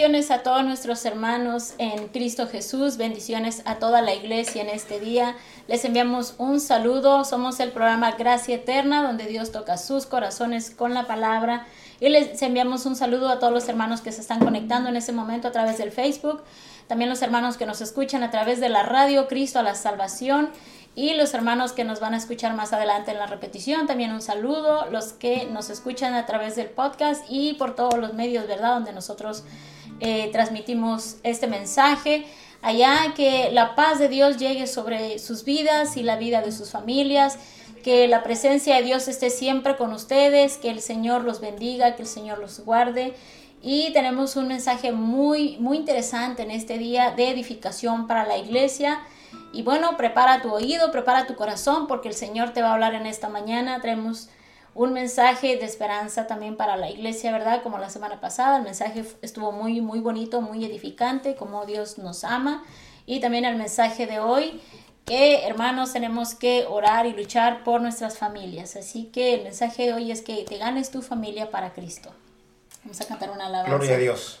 bendiciones a todos nuestros hermanos en Cristo Jesús, bendiciones a toda la iglesia en este día. Les enviamos un saludo, somos el programa Gracia Eterna, donde Dios toca sus corazones con la palabra. Y les enviamos un saludo a todos los hermanos que se están conectando en ese momento a través del Facebook, también los hermanos que nos escuchan a través de la radio Cristo a la Salvación y los hermanos que nos van a escuchar más adelante en la repetición, también un saludo, los que nos escuchan a través del podcast y por todos los medios, ¿verdad? Donde nosotros eh, transmitimos este mensaje. Allá que la paz de Dios llegue sobre sus vidas y la vida de sus familias, que la presencia de Dios esté siempre con ustedes, que el Señor los bendiga, que el Señor los guarde. Y tenemos un mensaje muy, muy interesante en este día de edificación para la iglesia. Y bueno, prepara tu oído, prepara tu corazón, porque el Señor te va a hablar en esta mañana. Traemos un mensaje de esperanza también para la iglesia, ¿verdad? Como la semana pasada, el mensaje estuvo muy, muy bonito, muy edificante, como Dios nos ama. Y también el mensaje de hoy, que hermanos tenemos que orar y luchar por nuestras familias. Así que el mensaje de hoy es que te ganes tu familia para Cristo. Vamos a cantar una alabanza. Gloria a Dios.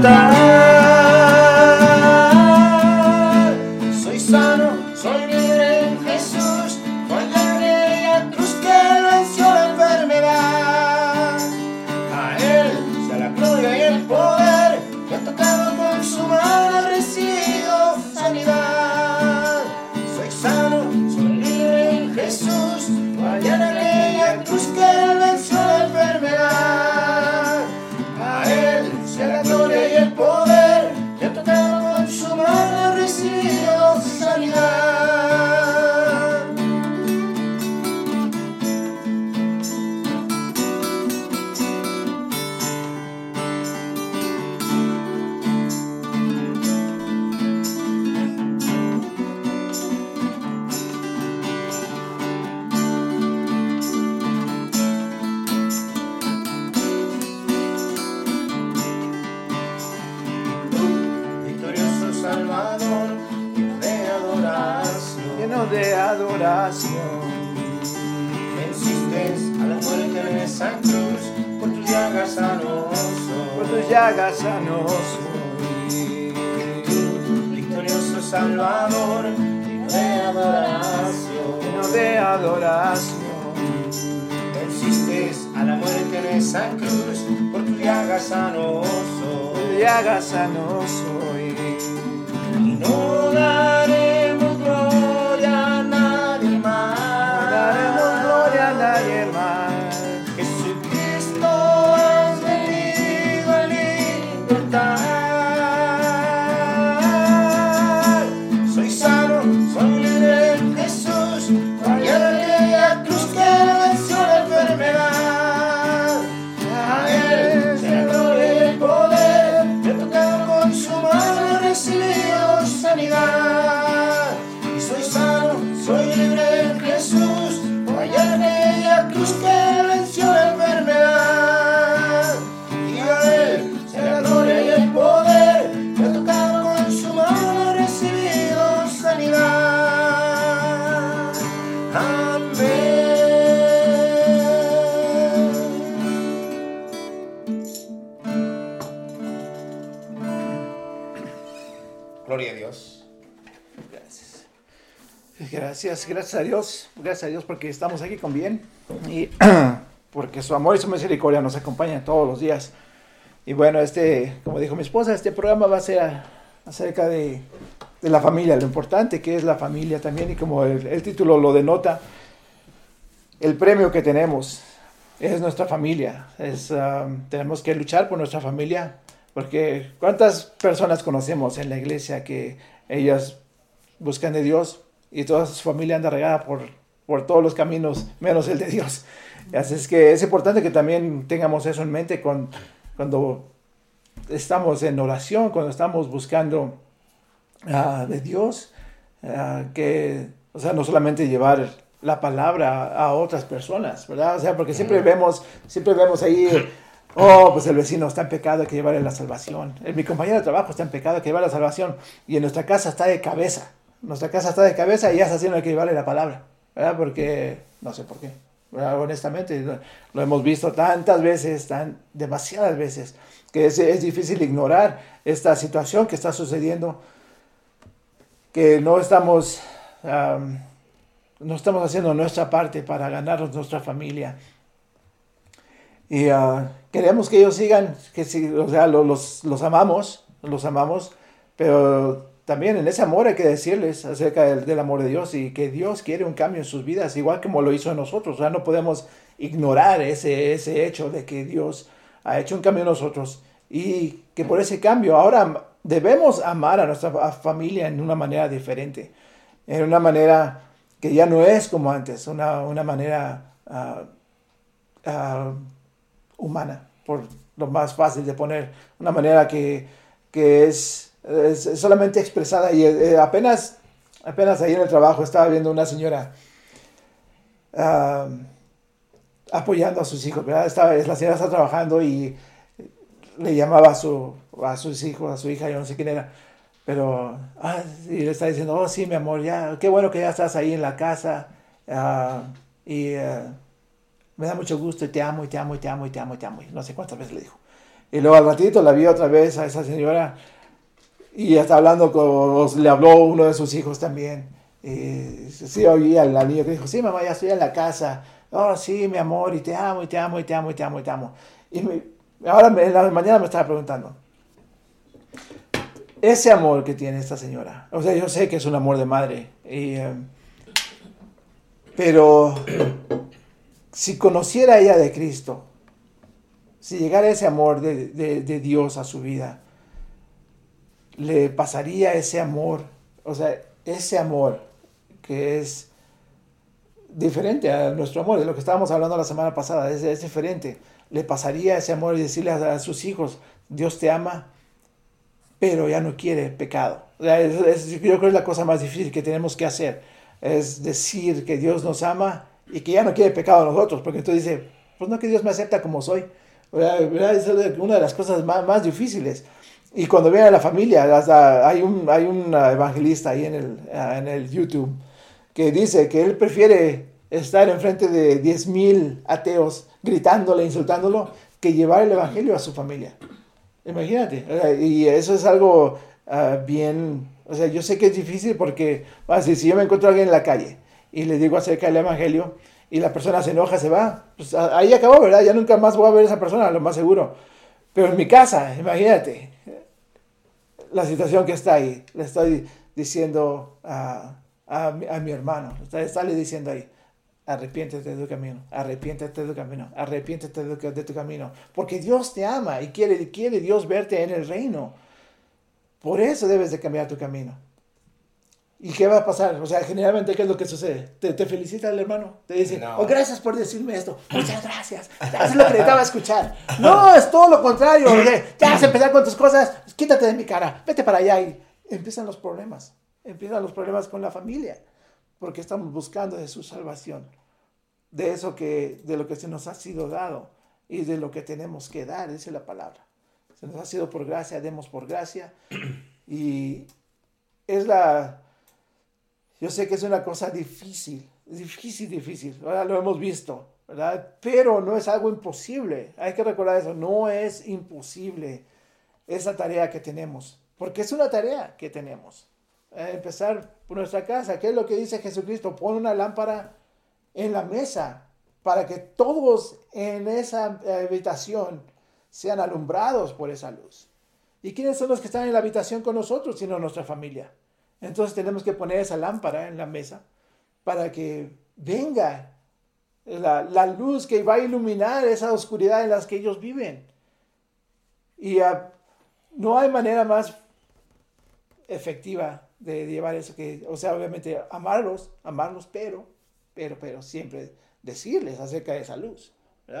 cantar. Adoración. Venciste a la muerte en esa cruz, por tu llaga sano soy. Tu llaga sano soy. Y no daremos Gracias, gracias a Dios, gracias a Dios porque estamos aquí con bien y porque su amor y su misericordia nos acompañan todos los días. Y bueno, este, como dijo mi esposa, este programa va a ser acerca de, la familia, lo importante que es la familia también y como el, título lo denota, el premio que tenemos es nuestra familia. Um, tenemos que luchar por nuestra familia, porque ¿cuántas personas conocemos en la iglesia que ellas buscan de Dios y toda su familia anda regada por, por todos los caminos, menos el de Dios? Así es que es importante que también tengamos eso en mente con, cuando estamos en oración, cuando estamos buscando uh, de Dios, uh, que, o sea, no solamente llevar la palabra a otras personas, ¿verdad? O sea, porque siempre vemos, siempre vemos ahí, oh, pues el vecino está en pecado, hay que llevarle la salvación. Mi compañero de trabajo está en pecado, hay que llevarle la salvación. Y en nuestra casa está de cabeza. Nuestra casa está de cabeza y ya está haciendo hay que llevarle la palabra, ¿verdad? Porque, no sé por qué, honestamente, lo, hemos visto tantas veces, tan, demasiadas veces, que es, es difícil ignorar esta situación que está sucediendo, que no estamos... Um, no estamos haciendo nuestra parte para ganarnos nuestra familia. Y uh, queremos que ellos sigan, que o sea, los, los amamos, los amamos, pero también en ese amor hay que decirles acerca del, amor de Dios y que Dios quiere un cambio en sus vidas, igual como lo hizo en nosotros. O sea, no podemos ignorar ese, ese hecho de que Dios ha hecho un cambio en nosotros y que por ese cambio ahora debemos amar a nuestra familia en una manera diferente, en una manera que ya no es como antes, una, una manera uh, uh, humana, por lo más fácil de poner, una manera que, que es, es, solamente expresada y eh, apenas, apenas ahí en el trabajo estaba viendo una señora uh, apoyando a sus hijos, ¿verdad? Estaba, la señora está trabajando y le llamaba a, su, a sus hijos, a su hija, yo no sé quién era, pero, ah, y le está diciendo, oh, sí, mi amor, ya, qué bueno que ya estás ahí en la casa. Uh, y uh, me da mucho gusto y te amo, y te amo, y te amo, y te amo, y te amo. no sé cuántas veces le dijo. Y luego al ratito la vi otra vez a esa señora y está hablando con, le habló uno de sus hijos también. Sí, oía al niño que dijo, sí, mamá, ya estoy en la casa. Oh, sí, mi amor, y te amo, y te amo, y te amo, y te amo, y te amo. Y ahora en la mañana me estaba preguntando, ese amor que tiene esta señora. O sea, yo sé que es un amor de madre. Eh, pero si conociera ella de Cristo, si llegara ese amor de, de, Dios a su vida, le pasaría ese amor, o sea, ese amor que es diferente a nuestro amor, de lo que estábamos hablando la semana pasada, es, es diferente. Le pasaría ese amor y decirle a sus hijos, Dios te ama, pero ya no quiere pecado. yo creo que es la cosa más difícil que tenemos que hacer, es decir que Dios nos ama y que ya no quiere pecado a nosotros, porque tú dices, pues no que Dios me acepta como soy. Es una de las cosas más difíciles. Y cuando viene la familia, hay un, hay un evangelista ahí en el, en el YouTube que dice que él prefiere estar enfrente de 10.000 ateos gritándole, insultándolo, que llevar el evangelio a su familia. Imagínate, y eso es algo ah, bien, o sea, yo sé que es difícil porque, si yo me encuentro a alguien en la calle y le digo acerca del Evangelio y la persona se enoja, se va, pues ahí acabó, ¿verdad? Ya nunca más voy a ver a esa persona, lo más seguro. Pero en mi casa, imagínate, la situación que está ahí, le estoy diciendo a, a, a mi hermano, está, le diciendo ahí, Arrepiéntete de tu camino, arrepiéntete de tu camino, arrepiéntete de tu camino. Porque Dios te ama y quiere, quiere Dios verte en el reino. Por eso debes de cambiar tu camino. ¿Y qué va a pasar? O sea, generalmente, ¿qué es lo que sucede? Te, te felicita el hermano. Te dice, oh, gracias por decirme esto. Muchas gracias. Es lo que necesitaba escuchar. No, es todo lo contrario. Ya vas a empezar con tus cosas. Quítate de mi cara. Vete para allá. Y empiezan los problemas. Empiezan los problemas con la familia porque estamos buscando de su salvación, de eso que, de lo que se nos ha sido dado y de lo que tenemos que dar, es la palabra. Se nos ha sido por gracia, demos por gracia. Y es la, yo sé que es una cosa difícil, difícil, difícil, lo hemos visto, ¿verdad? Pero no es algo imposible, hay que recordar eso, no es imposible esa tarea que tenemos, porque es una tarea que tenemos empezar por nuestra casa. ¿Qué es lo que dice Jesucristo? Pon una lámpara en la mesa para que todos en esa habitación sean alumbrados por esa luz. ¿Y quiénes son los que están en la habitación con nosotros, sino nuestra familia? Entonces tenemos que poner esa lámpara en la mesa para que venga la, la luz que va a iluminar esa oscuridad en la que ellos viven. Y ah, no hay manera más efectiva de llevar eso que, o sea, obviamente amarlos, amarlos, pero, pero, pero siempre decirles acerca de esa luz.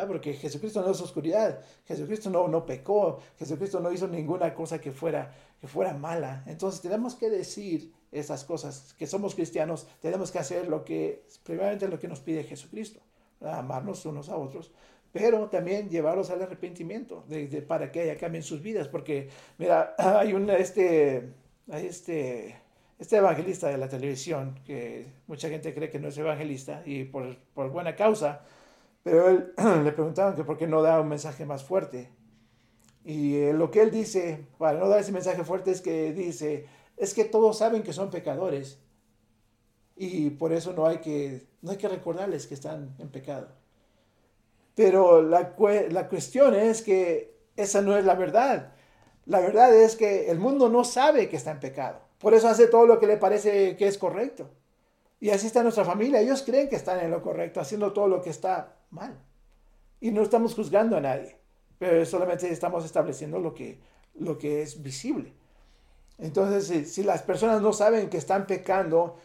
Porque Jesucristo no es oscuridad, Jesucristo no, no pecó, Jesucristo no hizo ninguna cosa que fuera, que fuera mala. Entonces tenemos que decir esas cosas, que somos cristianos, tenemos que hacer lo que, primeramente lo que nos pide Jesucristo, amarnos unos a otros, pero también llevarlos al arrepentimiento, para que haya cambien sus vidas, porque, mira, hay un, este, hay este, este evangelista de la televisión, que mucha gente cree que no es evangelista, y por, por buena causa, pero le preguntaban que por qué no da un mensaje más fuerte. Y eh, lo que él dice, para no dar ese mensaje fuerte, es que dice, es que todos saben que son pecadores. Y por eso no hay que, no hay que recordarles que están en pecado. Pero la, la cuestión es que esa no es la verdad. La verdad es que el mundo no sabe que está en pecado. Por eso hace todo lo que le parece que es correcto. Y así está nuestra familia. Ellos creen que están en lo correcto, haciendo todo lo que está mal. Y no estamos juzgando a nadie, pero solamente estamos estableciendo lo que, lo que es visible. Entonces, si, las personas no saben que están pecando,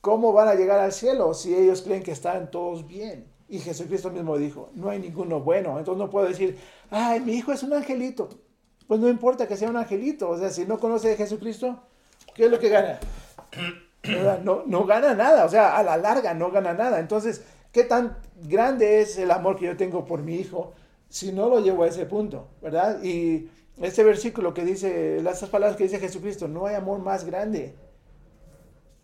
¿cómo van a llegar al cielo si ellos creen que están todos bien? Y Jesucristo mismo dijo, no hay ninguno bueno. Entonces no puedo decir, ay, mi hijo es un angelito. Pues no importa que sea un angelito. O sea, si no conoce a Jesucristo, ¿qué es lo que gana? No, no gana nada. O sea, a la larga no gana nada. Entonces, ¿qué tan grande es el amor que yo tengo por mi hijo si no lo llevo a ese punto? ¿Verdad? Y este versículo que dice, las palabras que dice Jesucristo, no hay amor más grande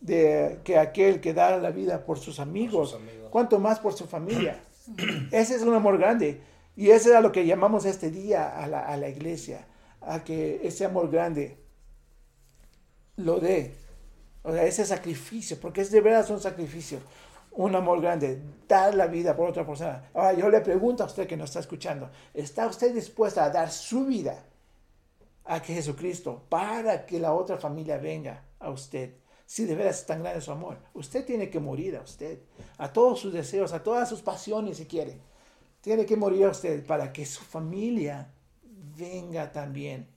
de, que aquel que da la vida por sus amigos, cuanto más por su familia. Ese es un amor grande. Y ese es a lo que llamamos este día a la, a la iglesia, a que ese amor grande lo dé. O sea, ese sacrificio, porque es de verdad un sacrificio un amor grande, dar la vida por otra persona. Ahora yo le pregunto a usted que nos está escuchando, ¿está usted dispuesta a dar su vida a Jesucristo para que la otra familia venga a usted? Si de veras es tan grande su amor, usted tiene que morir a usted, a todos sus deseos, a todas sus pasiones si quiere. Tiene que morir a usted para que su familia venga también.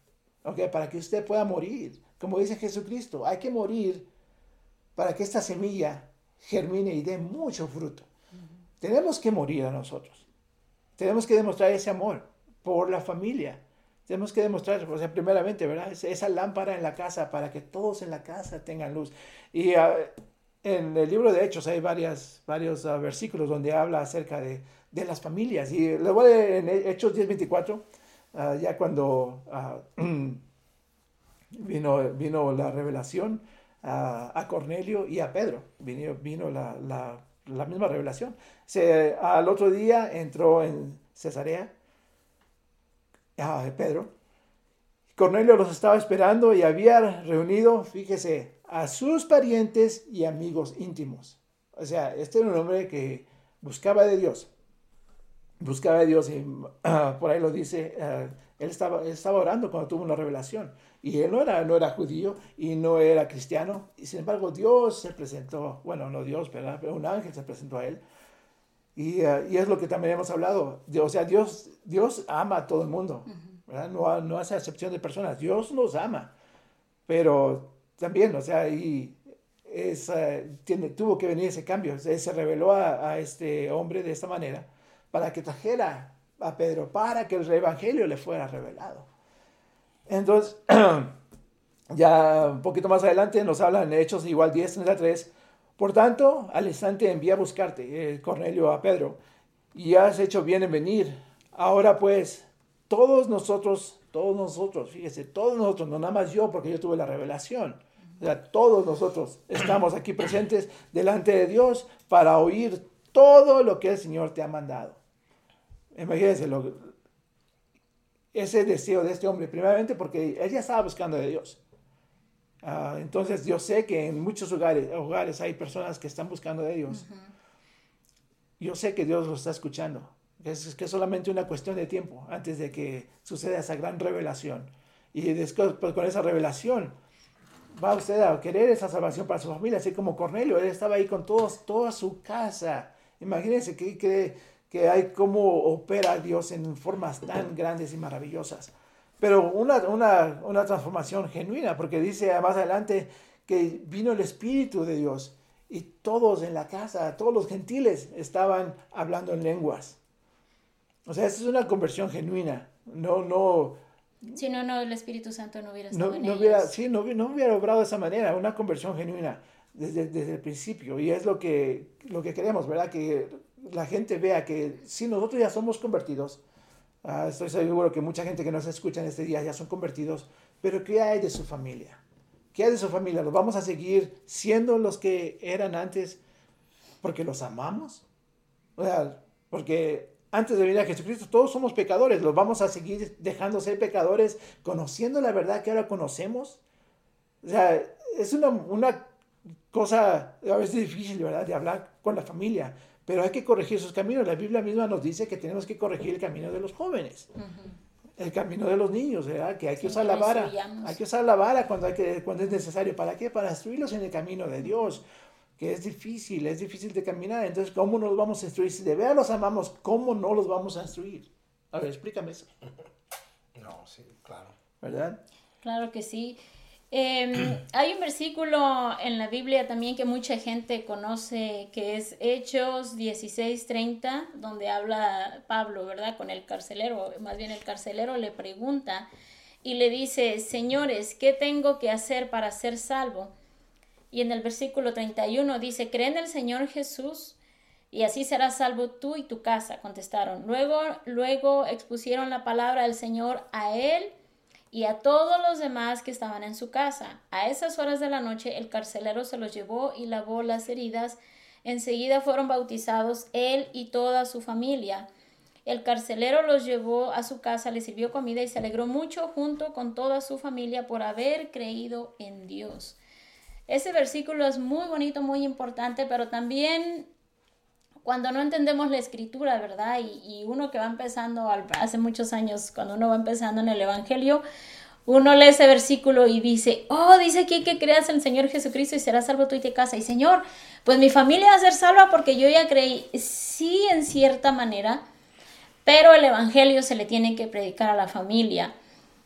¿Ok? Para que usted pueda morir. Como dice Jesucristo, hay que morir para que esta semilla germine y dé mucho fruto. Tenemos que morir a nosotros. Tenemos que demostrar ese amor por la familia. Tenemos que demostrar, o sea, primeramente, ¿verdad? Esa lámpara en la casa para que todos en la casa tengan luz. Y ah, en el libro de Hechos hay varias, varios ah, versículos donde habla acerca de, de, las familias. Y lo voy a leer en Hechos 10:24, uh, ya cuando vino, vino la revelación a, Cornelio y a Pedro. Vino, la, la, misma revelación. Al otro día entró en Cesarea a Pedro. Cornelio los estaba esperando y había reunido, fíjese, a sus parientes y amigos íntimos. O sea, este era un hombre que buscaba de Dios. Buscaba de Dios y por ahí lo dice, eh, él, estaba, él estaba orando cuando tuvo una revelación. Y él no era, no era judío y no era cristiano. Y sin embargo Dios se presentó, bueno, no Dios, pero un ángel se presentó a él. Y, uh, y, es lo que también hemos hablado. O sea, Dios, Dios ama a todo el mundo. ¿verdad? No, no hace excepción de personas. Dios nos ama. Pero también, o sea, y es, uh, tiene, tuvo que venir ese cambio. Se, se reveló a, a, este hombre de esta manera para que trajera a Pedro, para que el evangelio le fuera revelado. Entonces, ya un poquito más adelante nos hablan en Hechos igual 10, 33. Por tanto, al envía a buscarte, eh, Cornelio, a Pedro, y has hecho bien en venir. Ahora pues, todos nosotros, todos nosotros, fíjese, todos nosotros, no nada más yo, porque yo tuve la revelación. O todos nosotros estamos aquí presentes delante de Dios para oír todo lo que el Señor te ha mandado. Imagínense lo, ese deseo de este hombre, primeramente porque él ya estaba buscando de Dios. Uh, entonces yo sé que en muchos hogares, hogares hay personas que están buscando de Dios. Yo sé que Dios lo está escuchando. Es que es solamente una cuestión de tiempo antes de que suceda esa gran revelación. Y después, pues, con esa revelación, va usted a querer esa salvación para su familia, así como Cornelio, él estaba ahí con todos, toda su casa. Imagínense que, que, que hay cómo opera Dios en formas tan grandes y maravillosas. Pero una, una, una transformación genuina, porque dice más adelante que vino el Espíritu de Dios y todos en la casa, todos los gentiles estaban hablando en lenguas. O sea, esa es una conversión genuina. No, no. Si no, no, el Espíritu Santo no hubiera estado no, en no hubiera, Sí, no, no, hubiera obrado de esa manera, una conversión genuina desde, desde el principio. Y es lo que, lo que queremos, ¿verdad? Que la gente vea que si nosotros ya somos convertidos, ah, estoy seguro que mucha gente que nos escucha en este día ya son convertidos, pero ¿qué hay de su familia? ¿Qué hay de su familia? ¿Los vamos a seguir siendo los que eran antes porque los amamos? O sea, porque antes de venir a Jesucristo todos somos pecadores, los vamos a seguir dejando ser pecadores, conociendo la verdad que ahora conocemos. O sea, es una, una cosa a veces difícil, ¿verdad?, de hablar con la familia, pero hay que corregir sus caminos. La Biblia misma nos dice que tenemos que corregir el camino de los jóvenes el camino de los niños, ¿verdad? Que hay que usar la vara. Hay que usar la vara cuando, hay que, cuando es necesario. ¿Para qué? Para instruirlos en el camino de Dios, que es difícil, es difícil de caminar. Entonces, ¿cómo nos vamos a instruir? Si de verdad los amamos, ¿cómo no los vamos a instruir? A ver, explícame eso. No, sí, claro. ¿Verdad? Claro que sí. Em, hay un versículo en la Biblia también que mucha gente conoce, que es Hechos 16:30, donde habla Pablo, ¿verdad? Con el carcelero, más bien el carcelero le pregunta y le dice, señores, ¿qué tengo que hacer para ser salvo? Y en el versículo 31 dice, cree en el Señor Jesús y así serás salvo tú y tu casa, contestaron. Luego, luego expusieron la palabra del Señor a él y a todos los demás que estaban en su casa. A esas horas de la noche el carcelero se los llevó y lavó las heridas. Enseguida fueron bautizados él y toda su familia. El carcelero los llevó a su casa, le sirvió comida y se alegró mucho junto con toda su familia por haber creído en Dios. Ese versículo es muy bonito, muy importante, pero también cuando no entendemos la escritura, ¿verdad? Y, uno que va empezando hace muchos años, cuando uno va empezando en el Evangelio, uno lee ese versículo y dice, oh, dice aquí que creas en el Señor Jesucristo y serás salvo tú y te casa. Y Señor, pues mi familia va a ser salva porque yo ya creí, sí, en cierta manera, pero el Evangelio se le tiene que predicar a la familia.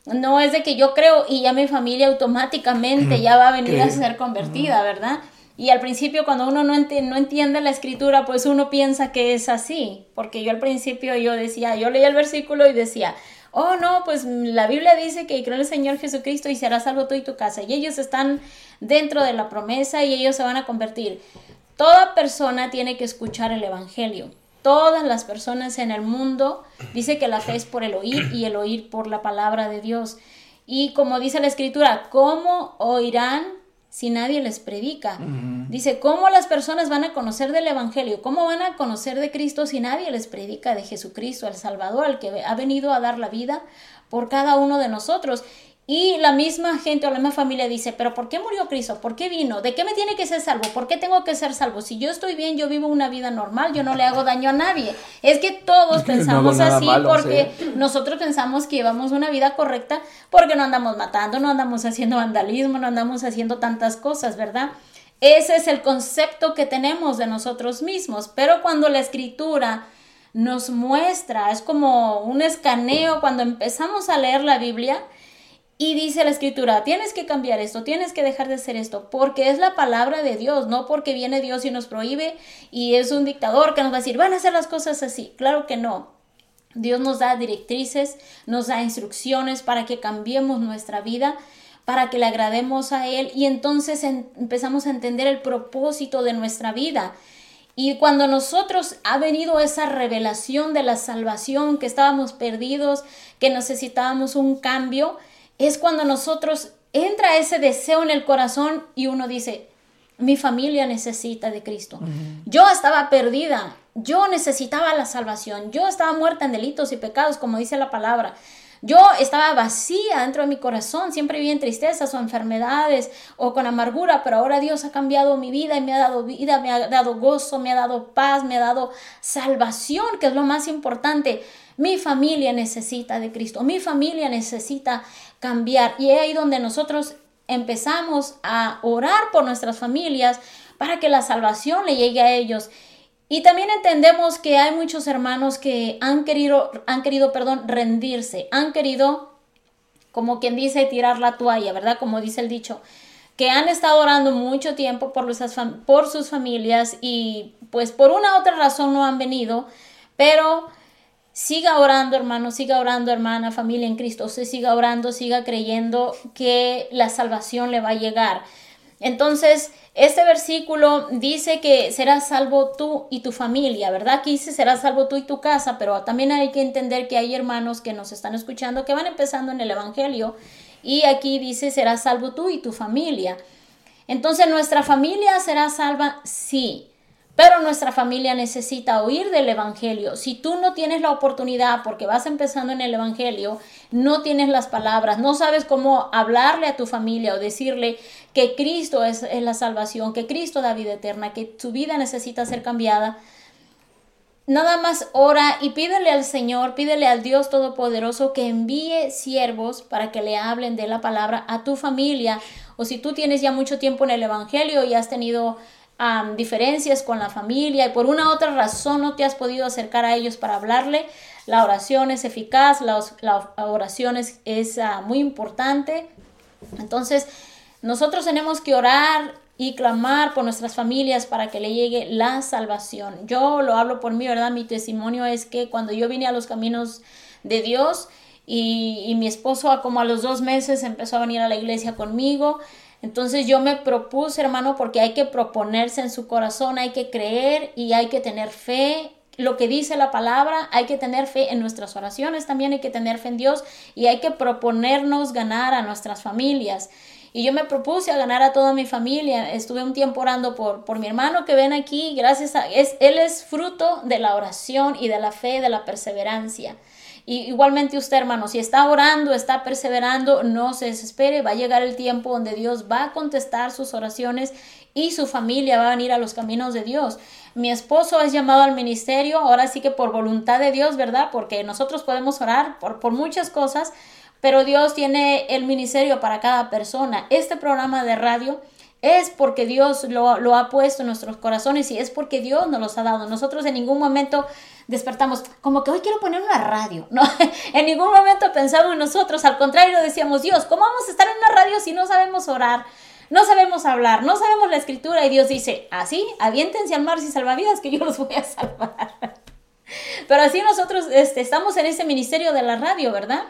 No es de que yo creo y ya mi familia automáticamente ya va a venir a ser convertida, ¿verdad? Y al principio cuando uno no, no entiende la escritura, pues uno piensa que es así, porque yo al principio yo decía, yo leía el versículo y decía, oh no, pues la Biblia dice que creo en el Señor Jesucristo y será salvo tú y tu casa. Y ellos están dentro de la promesa y ellos se van a convertir. Toda persona tiene que escuchar el Evangelio. Todas las personas en el mundo dice que la fe es por el oír y el oír por la palabra de Dios. Y como dice la escritura, ¿cómo oirán si nadie les predica. Dice, ¿cómo las personas van a conocer del Evangelio? ¿Cómo van a conocer de Cristo si nadie les predica de Jesucristo, el Salvador, al que ha venido a dar la vida por cada uno de nosotros? Y la misma gente o la misma familia dice, pero ¿por qué murió Cristo? ¿Por qué vino? ¿De qué me tiene que ser salvo? ¿Por qué tengo que ser salvo? Si yo estoy bien, yo vivo una vida normal, yo no le hago daño a nadie. Es que todos pensamos así porque nosotros pensamos que llevamos una vida correcta porque no andamos matando, no andamos haciendo vandalismo, no andamos haciendo tantas cosas, ¿verdad? Ese es el concepto que tenemos de nosotros mismos, pero cuando la escritura nos muestra, es como un escaneo, cuando empezamos a leer la Biblia, y dice la escritura, tienes que cambiar esto, tienes que dejar de hacer esto, porque es la palabra de Dios, no porque viene Dios y nos prohíbe y es un dictador que nos va a decir, van a hacer las cosas así. Claro que no. Dios nos da directrices, nos da instrucciones para que cambiemos nuestra vida, para que le agrademos a Él y entonces empezamos a entender el propósito de nuestra vida. Y cuando nosotros ha venido esa revelación de la salvación, que estábamos perdidos, que necesitábamos un cambio, es cuando nosotros entra ese deseo en el corazón y uno dice, mi familia necesita de Cristo. Yo estaba perdida, yo necesitaba la salvación, yo estaba muerta en delitos y pecados, como dice la palabra. Yo estaba vacía dentro de mi corazón, siempre vivía en tristezas o enfermedades o con amargura, pero ahora Dios ha cambiado mi vida y me ha dado vida, me ha dado gozo, me ha dado paz, me ha dado salvación, que es lo más importante. Mi familia necesita de Cristo, mi familia necesita cambiar. Y es ahí donde nosotros empezamos a orar por nuestras familias para que la salvación le llegue a ellos. Y también entendemos que hay muchos hermanos que han querido, han querido, perdón, rendirse, han querido, como quien dice, tirar la toalla, ¿verdad? Como dice el dicho, que han estado orando mucho tiempo por, por sus familias y pues por una u otra razón no han venido, pero siga orando, hermano, siga orando, hermana, familia en Cristo, usted siga orando, siga creyendo que la salvación le va a llegar. Entonces, este versículo dice que serás salvo tú y tu familia, ¿verdad? Aquí dice serás salvo tú y tu casa, pero también hay que entender que hay hermanos que nos están escuchando que van empezando en el Evangelio y aquí dice serás salvo tú y tu familia. Entonces, ¿nuestra familia será salva? Sí. Pero nuestra familia necesita oír del Evangelio. Si tú no tienes la oportunidad porque vas empezando en el Evangelio, no tienes las palabras, no sabes cómo hablarle a tu familia o decirle que Cristo es, la salvación, que Cristo da vida eterna, que tu vida necesita ser cambiada, nada más ora y pídele al Señor, pídele al Dios Todopoderoso que envíe siervos para que le hablen de la palabra a tu familia. O si tú tienes ya mucho tiempo en el Evangelio y has tenido diferencias con la familia y por una u otra razón no te has podido acercar a ellos para hablarle, la oración es eficaz, la, oración es, ah, muy importante. Entonces, nosotros tenemos que orar y clamar por nuestras familias para que le llegue la salvación. Yo lo hablo por mí, ¿verdad? Mi testimonio es que cuando yo vine a los caminos de Dios y, y mi esposo como a los dos meses empezó a venir a la iglesia conmigo, entonces yo me propuse, hermano, porque hay que proponerse en su corazón, hay que creer y hay que tener fe. Lo que dice la palabra, hay que tener fe en nuestras oraciones, también hay que tener fe en Dios y hay que proponernos ganar a nuestras familias. Y yo me propuse a ganar a toda mi familia. Estuve un tiempo orando por, por mi hermano que ven aquí. Gracias a es, él es fruto de la oración y de la fe, de la perseverancia. Igualmente usted, hermano, si está orando, está perseverando, no se desespere, va a llegar el tiempo donde Dios va a contestar sus oraciones y su familia va a venir a los caminos de Dios. Mi esposo es llamado al ministerio, ahora sí que por voluntad de Dios, ¿verdad? Porque nosotros podemos orar por, por muchas cosas, pero Dios tiene el ministerio para cada persona. Este programa de radio es porque Dios lo, lo, ha puesto en nuestros corazones y es porque Dios nos los ha dado. Nosotros en ningún momento despertamos como que hoy quiero poner una radio, ¿no? en ningún momento pensamos en nosotros, al contrario decíamos, Dios, ¿cómo vamos a estar en una radio si no sabemos orar? No sabemos hablar, no sabemos la escritura y Dios dice, así, aviéntense al mar sin salvavidas que yo los voy a salvar. Pero así nosotros este, estamos en ese ministerio de la radio, ¿verdad?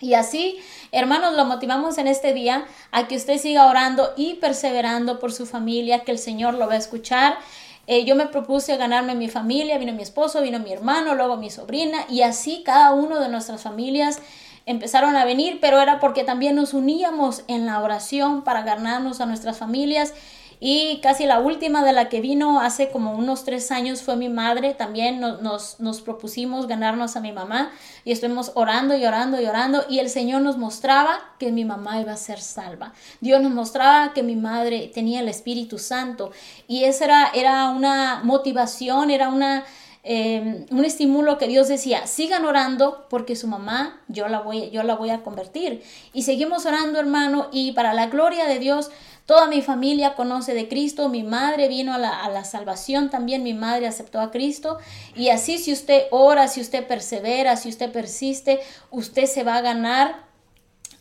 Y así, hermanos, lo motivamos en este día a que usted siga orando y perseverando por su familia, que el Señor lo va a escuchar. Eh, yo me propuse ganarme mi familia, vino mi esposo, vino mi hermano, luego mi sobrina y así cada uno de nuestras familias empezaron a venir, pero era porque también nos uníamos en la oración para ganarnos a nuestras familias y casi la última de la que vino hace como unos tres años fue mi madre. También nos, nos, propusimos ganarnos a mi mamá y estuvimos orando y orando y orando. Y el Señor nos mostraba que mi mamá iba a ser salva. Dios nos mostraba que mi madre tenía el Espíritu Santo. Y esa era, era una motivación, era una... Em, un estímulo que Dios decía, sigan orando porque su mamá yo la voy, yo la voy a convertir. Y seguimos orando, hermano, y para la gloria de Dios, Toda mi familia conoce de Cristo, mi madre vino a la, salvación también, mi madre aceptó a Cristo. Y así si usted ora, si usted persevera, si usted persiste, usted se va a ganar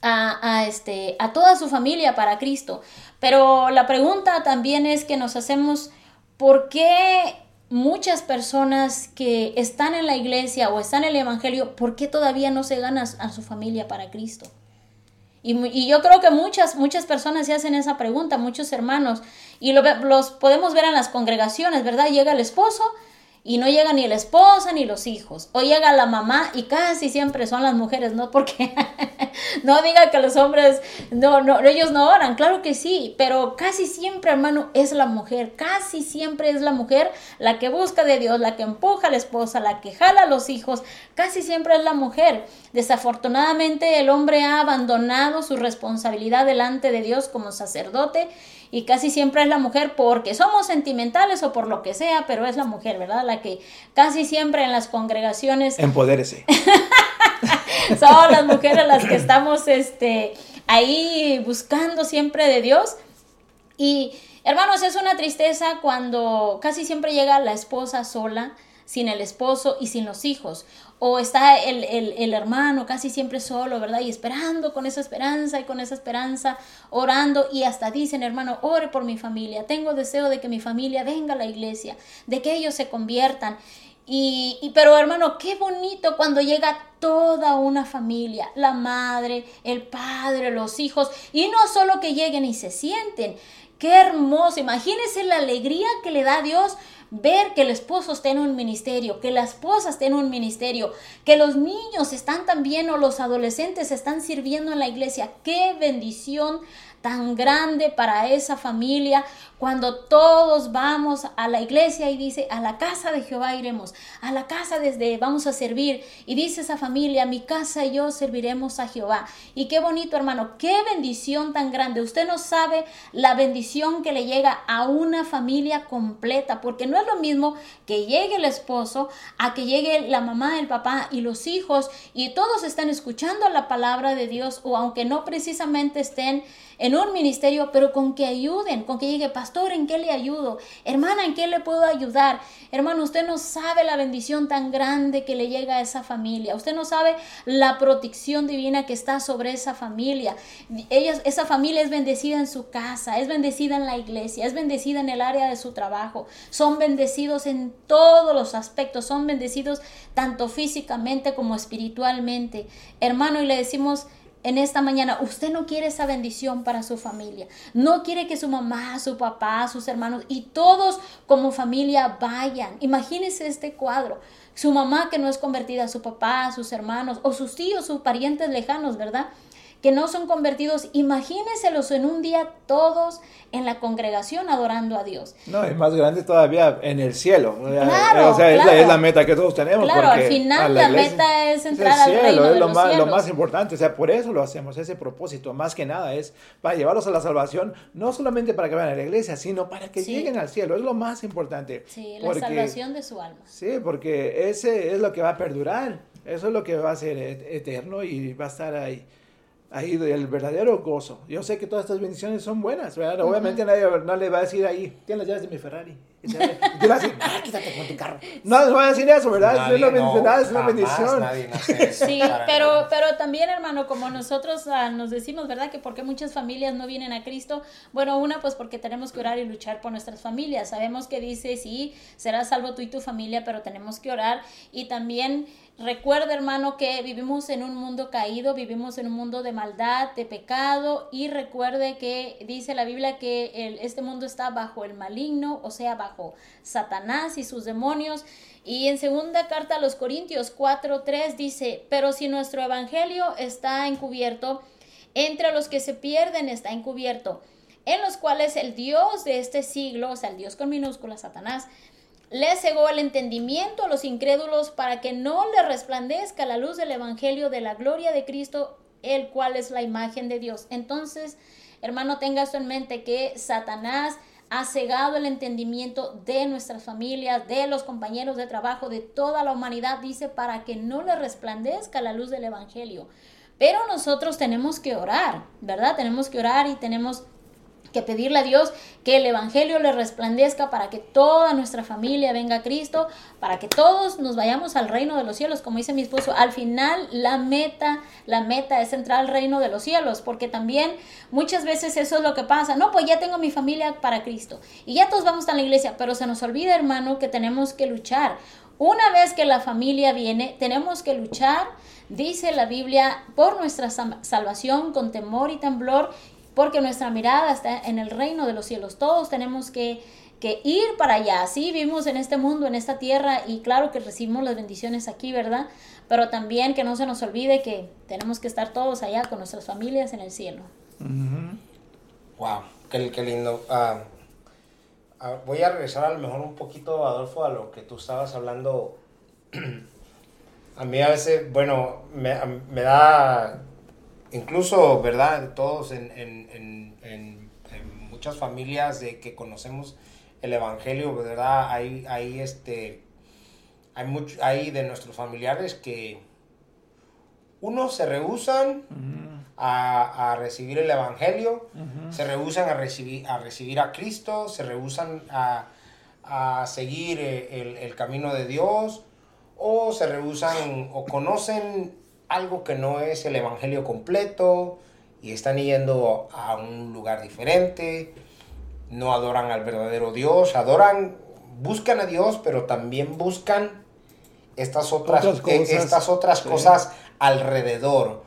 a, este, a toda su familia para Cristo. Pero la pregunta también es que nos hacemos, ¿por qué muchas personas que están en la iglesia o están en el Evangelio, ¿por qué todavía no se ganan a su familia para Cristo? Y, yo creo que muchas, muchas personas se hacen esa pregunta, muchos hermanos, y lo, los podemos ver en las congregaciones, ¿verdad? Llega el esposo y no llega ni la esposa ni los hijos. O llega la mamá y casi siempre son las mujeres, ¿no? Porque no diga que los hombres, no, no, ellos no oran, claro que sí, pero casi siempre, hermano, es la mujer, casi siempre es la mujer la que busca de Dios, la que empuja a la esposa, la que jala a los hijos, casi siempre es la mujer. Desafortunadamente el hombre ha abandonado su responsabilidad delante de Dios como sacerdote y casi siempre es la mujer porque somos sentimentales o por lo que sea, pero es la mujer, ¿verdad? La que casi siempre en las congregaciones... Empodérese. son las mujeres las que estamos este, ahí buscando siempre de Dios. Y hermanos, es una tristeza cuando casi siempre llega la esposa sola sin el esposo y sin los hijos. O está el, el, hermano casi siempre solo, ¿verdad? Y esperando con esa esperanza y con esa esperanza, orando y hasta dicen, hermano, ore por mi familia. Tengo deseo de que mi familia venga a la iglesia, de que ellos se conviertan. Y, y, pero hermano, qué bonito cuando llega toda una familia, la madre, el padre, los hijos, y no solo que lleguen y se sienten, qué hermoso, imagínense la alegría que le da Dios ver que el esposo está en un ministerio, que la esposa está en un ministerio, que los niños están también o los adolescentes están sirviendo en la iglesia. Qué bendición tan grande para esa familia cuando todos vamos a la iglesia y dice, a la casa de Jehová iremos, a la casa desde vamos a servir. Y dice esa familia, mi casa y yo serviremos a Jehová. Y qué bonito hermano, qué bendición tan grande. Usted no sabe la bendición que le llega a una familia completa, porque no es lo mismo que llegue el esposo a que llegue la mamá, el papá y los hijos y todos están escuchando la palabra de Dios o aunque no precisamente estén en un ministerio, pero con que ayuden, con que llegue, pastor, ¿en qué le ayudo? Hermana, ¿en qué le puedo ayudar? Hermano, usted no sabe la bendición tan grande que le llega a esa familia. Usted no sabe la protección divina que está sobre esa familia. Esa familia es bendecida en su casa, es bendecida en la iglesia, es bendecida en el área de su trabajo. Son bendecidos en todos los aspectos, son bendecidos tanto físicamente como espiritualmente. Hermano, y le decimos, en esta mañana, usted no quiere esa bendición para su familia. No quiere que su mamá, su papá, sus hermanos y todos como familia vayan. Imagínese este cuadro. Su mamá que no es convertida, su papá, sus hermanos o sus tíos, sus parientes lejanos, ¿verdad? Que no son convertidos, imagínenselos en un día todos en la congregación adorando a Dios. No, es más grande todavía en el cielo. Claro, o sea, es, la, meta que todos tenemos. Claro, al final la, meta es entrar al reino es lo, los más, cielos. lo más importante, o sea, por eso lo hacemos, ese propósito, más que nada es para llevarlos a la salvación, no solamente para que vayan a la iglesia, sino para que lleguen al cielo, es lo más importante. Sí, la salvación de su alma. Sí, porque ese es lo que va a perdurar, eso es lo que va a ser eterno y va a estar ahí ahí el verdadero gozo. Yo sé que todas estas bendiciones son buenas, ¿verdad? Obviamente nadie no le va a decir ahí, tienes las llaves de mi Ferrari. Y le vas a decir, ah, quítate con tu carro. No, no va a decir eso, ¿verdad? es, una bendición, es una bendición. sí, pero, pero también, hermano, como nosotros ah, nos decimos, ¿verdad? Que porque muchas familias no vienen a Cristo. Bueno, una, pues porque tenemos que orar y luchar por nuestras familias. Sabemos que dice, sí, serás salvo tú y tu familia, pero tenemos que orar. Y también Recuerda, hermano, que vivimos en un mundo caído, vivimos en un mundo de maldad, de pecado, y recuerde que dice la Biblia que este mundo está bajo el maligno, o sea, bajo Satanás y sus demonios. Y en segunda carta a los Corintios 4:3 dice, pero si nuestro evangelio está encubierto, entre los que se pierden está encubierto, en los cuales el Dios de este siglo, o sea, el Dios con minúscula, Satanás, le cegó el entendimiento a los incrédulos para que no le resplandezca la luz del Evangelio de la gloria de Cristo, el cual es la imagen de Dios. Entonces, hermano, tenga esto en mente que Satanás ha cegado el entendimiento de nuestras familias, de los compañeros de trabajo, de toda la humanidad, dice, para que no le resplandezca la luz del Evangelio. Pero nosotros tenemos que orar, ¿verdad? Tenemos que orar y tenemos que pedirle a Dios que el Evangelio le resplandezca para que toda nuestra familia venga a Cristo, para que todos nos vayamos al reino de los cielos, como dice mi esposo. Al final la meta, la meta es entrar al reino de los cielos, porque también muchas veces eso es lo que pasa. No, pues ya tengo mi familia para Cristo y ya todos vamos a la iglesia, pero se nos olvida, hermano, que tenemos que luchar. Una vez que la familia viene, tenemos que luchar, dice la Biblia, por nuestra salvación con temor y temblor porque nuestra mirada está en el reino de los cielos. Todos tenemos que que ir para allá. Sí, vivimos en este mundo, en esta tierra, y claro que recibimos las bendiciones aquí, ¿verdad? Pero también que no se nos olvide que tenemos que estar todos allá con nuestras familias en el cielo. Wow, qué, qué lindo. Ah, ah, voy a regresar a lo mejor un poquito, Adolfo, a lo que tú estabas hablando. a mí a veces, bueno, me, me da, incluso, ¿verdad? Todos en, en, en, en, muchas familias de que conocemos el Evangelio, ¿verdad? Hay, hay, este, hay, mucho, hay de nuestros familiares que unos se rehusan a, a, recibir el Evangelio, se rehusan a recibir, a recibir a Cristo, se rehusan a, a seguir eh, el, el, camino de Dios, o se rehusan o conocen algo que no es el Evangelio completo y están yendo a un lugar diferente, no adoran al verdadero Dios, adoran, buscan a Dios, pero también buscan estas otras, otras eh, cosas, estas otras sí. cosas alrededor.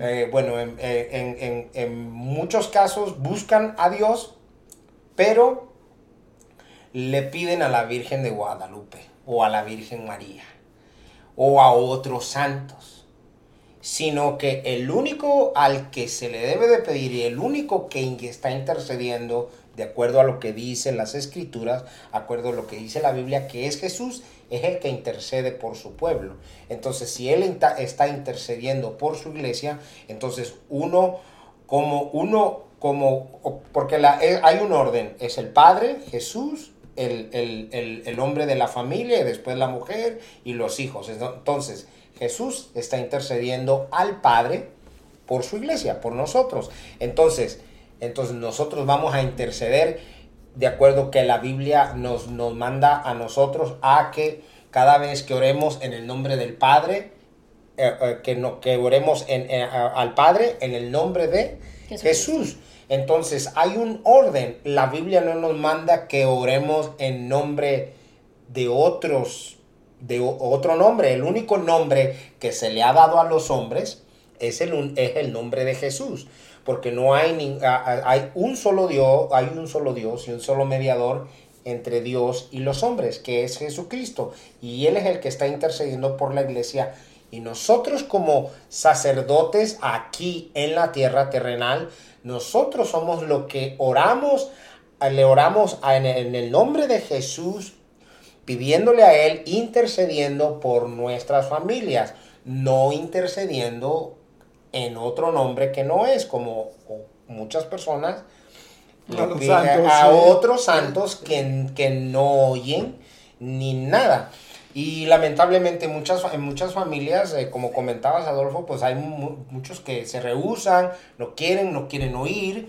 Eh, bueno, en, en, en, en, muchos casos buscan a Dios, pero le piden a la Virgen de Guadalupe o a la Virgen María o a otros santos, sino que el único al que se le debe de pedir y el único que está intercediendo de acuerdo a lo que dicen las escrituras, de acuerdo a lo que dice la Biblia, que es Jesús, es el que intercede por su pueblo. Entonces, si Él está intercediendo por su iglesia, entonces uno como uno, como, porque la, hay un orden, es el Padre, Jesús, el, el, el, el hombre de la familia, y después la mujer y los hijos. Entonces, Jesús está intercediendo al Padre por su iglesia, por nosotros. Entonces, entonces nosotros vamos a interceder de acuerdo que la Biblia nos, nos manda a nosotros a que cada vez que oremos en el nombre del Padre, eh, eh, que, no, que oremos en, eh, al Padre en el nombre de Jesús. Jesús. Entonces hay un orden. La Biblia no nos manda que oremos en nombre de otros, de otro nombre. El único nombre que se le ha dado a los hombres es el, es el nombre de Jesús porque no hay, ni, hay un solo Dios, hay un solo Dios y un solo mediador entre Dios y los hombres, que es Jesucristo, y Él es el que está intercediendo por la iglesia. Y nosotros como sacerdotes aquí en la tierra terrenal, nosotros somos lo que oramos, le oramos en el nombre de Jesús, pidiéndole a Él, intercediendo por nuestras familias, no intercediendo en otro nombre que no es, como muchas personas a, los santos, a sí. otros santos que, que, no oyen ni nada. Y lamentablemente muchas, en muchas familias, eh, como comentabas Adolfo, pues hay mu muchos que se rehusan, no quieren, no quieren oír,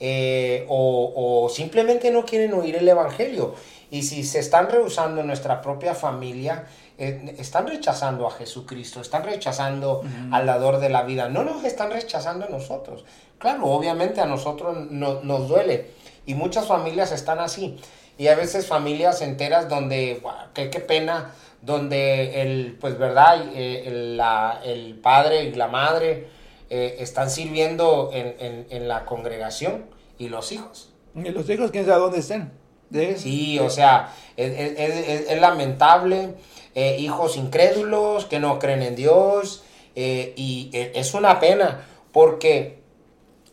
eh, o, o, simplemente no quieren oír el Evangelio. Y si se están rehusando en nuestra propia familia, eh, están rechazando a Jesucristo, están rechazando uh -huh. al dador de la vida, no nos están rechazando a nosotros. Claro, obviamente a nosotros no, nos duele y muchas familias están así. Y a veces familias enteras donde, wow, qué, qué pena, donde el, pues verdad, eh, el, la, el padre y la madre eh, están sirviendo en, en, en, la congregación y los hijos. Y los hijos, quién sabe dónde estén. Sí, o sea, es, lamentable eh, hijos incrédulos que no creen en Dios. Eh, y eh, es una pena porque,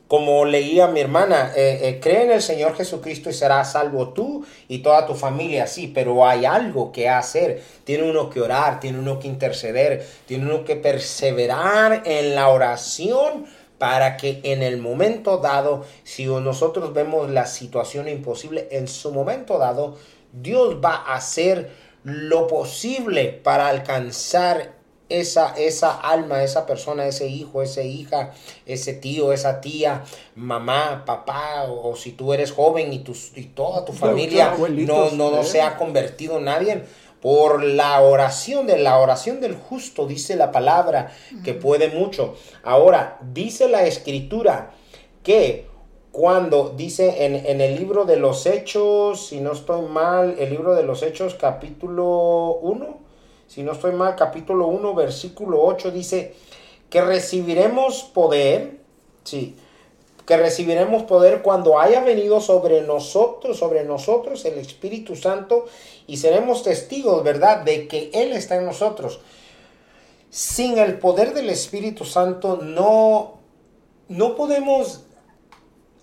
como leía mi hermana, eh, cree en el Señor Jesucristo y serás salvo tú y toda tu familia, sí, pero hay algo que hacer. Tiene uno que orar, tiene uno que interceder, tiene uno que perseverar en la oración para que en el momento dado, si nosotros vemos la situación imposible, en su momento dado, Dios va a hacer lo posible para alcanzar esa, esa alma, esa persona, ese hijo, esa hija, ese tío, esa tía, mamá, papá, o, o si tú eres joven y, tu, y toda tu familia no, no, no se ha convertido en nadie, por la oración de la oración del justo, dice la palabra, que puede mucho. Ahora, dice la escritura que cuando dice en, en, el libro de los Hechos, si no estoy mal, el libro de los Hechos capítulo 1, si no estoy mal, capítulo 1, versículo 8 dice que recibiremos poder, sí, que recibiremos poder cuando haya venido sobre nosotros, sobre nosotros el Espíritu Santo y seremos testigos, ¿verdad?, de que Él está en nosotros. Sin el poder del Espíritu Santo no, no podemos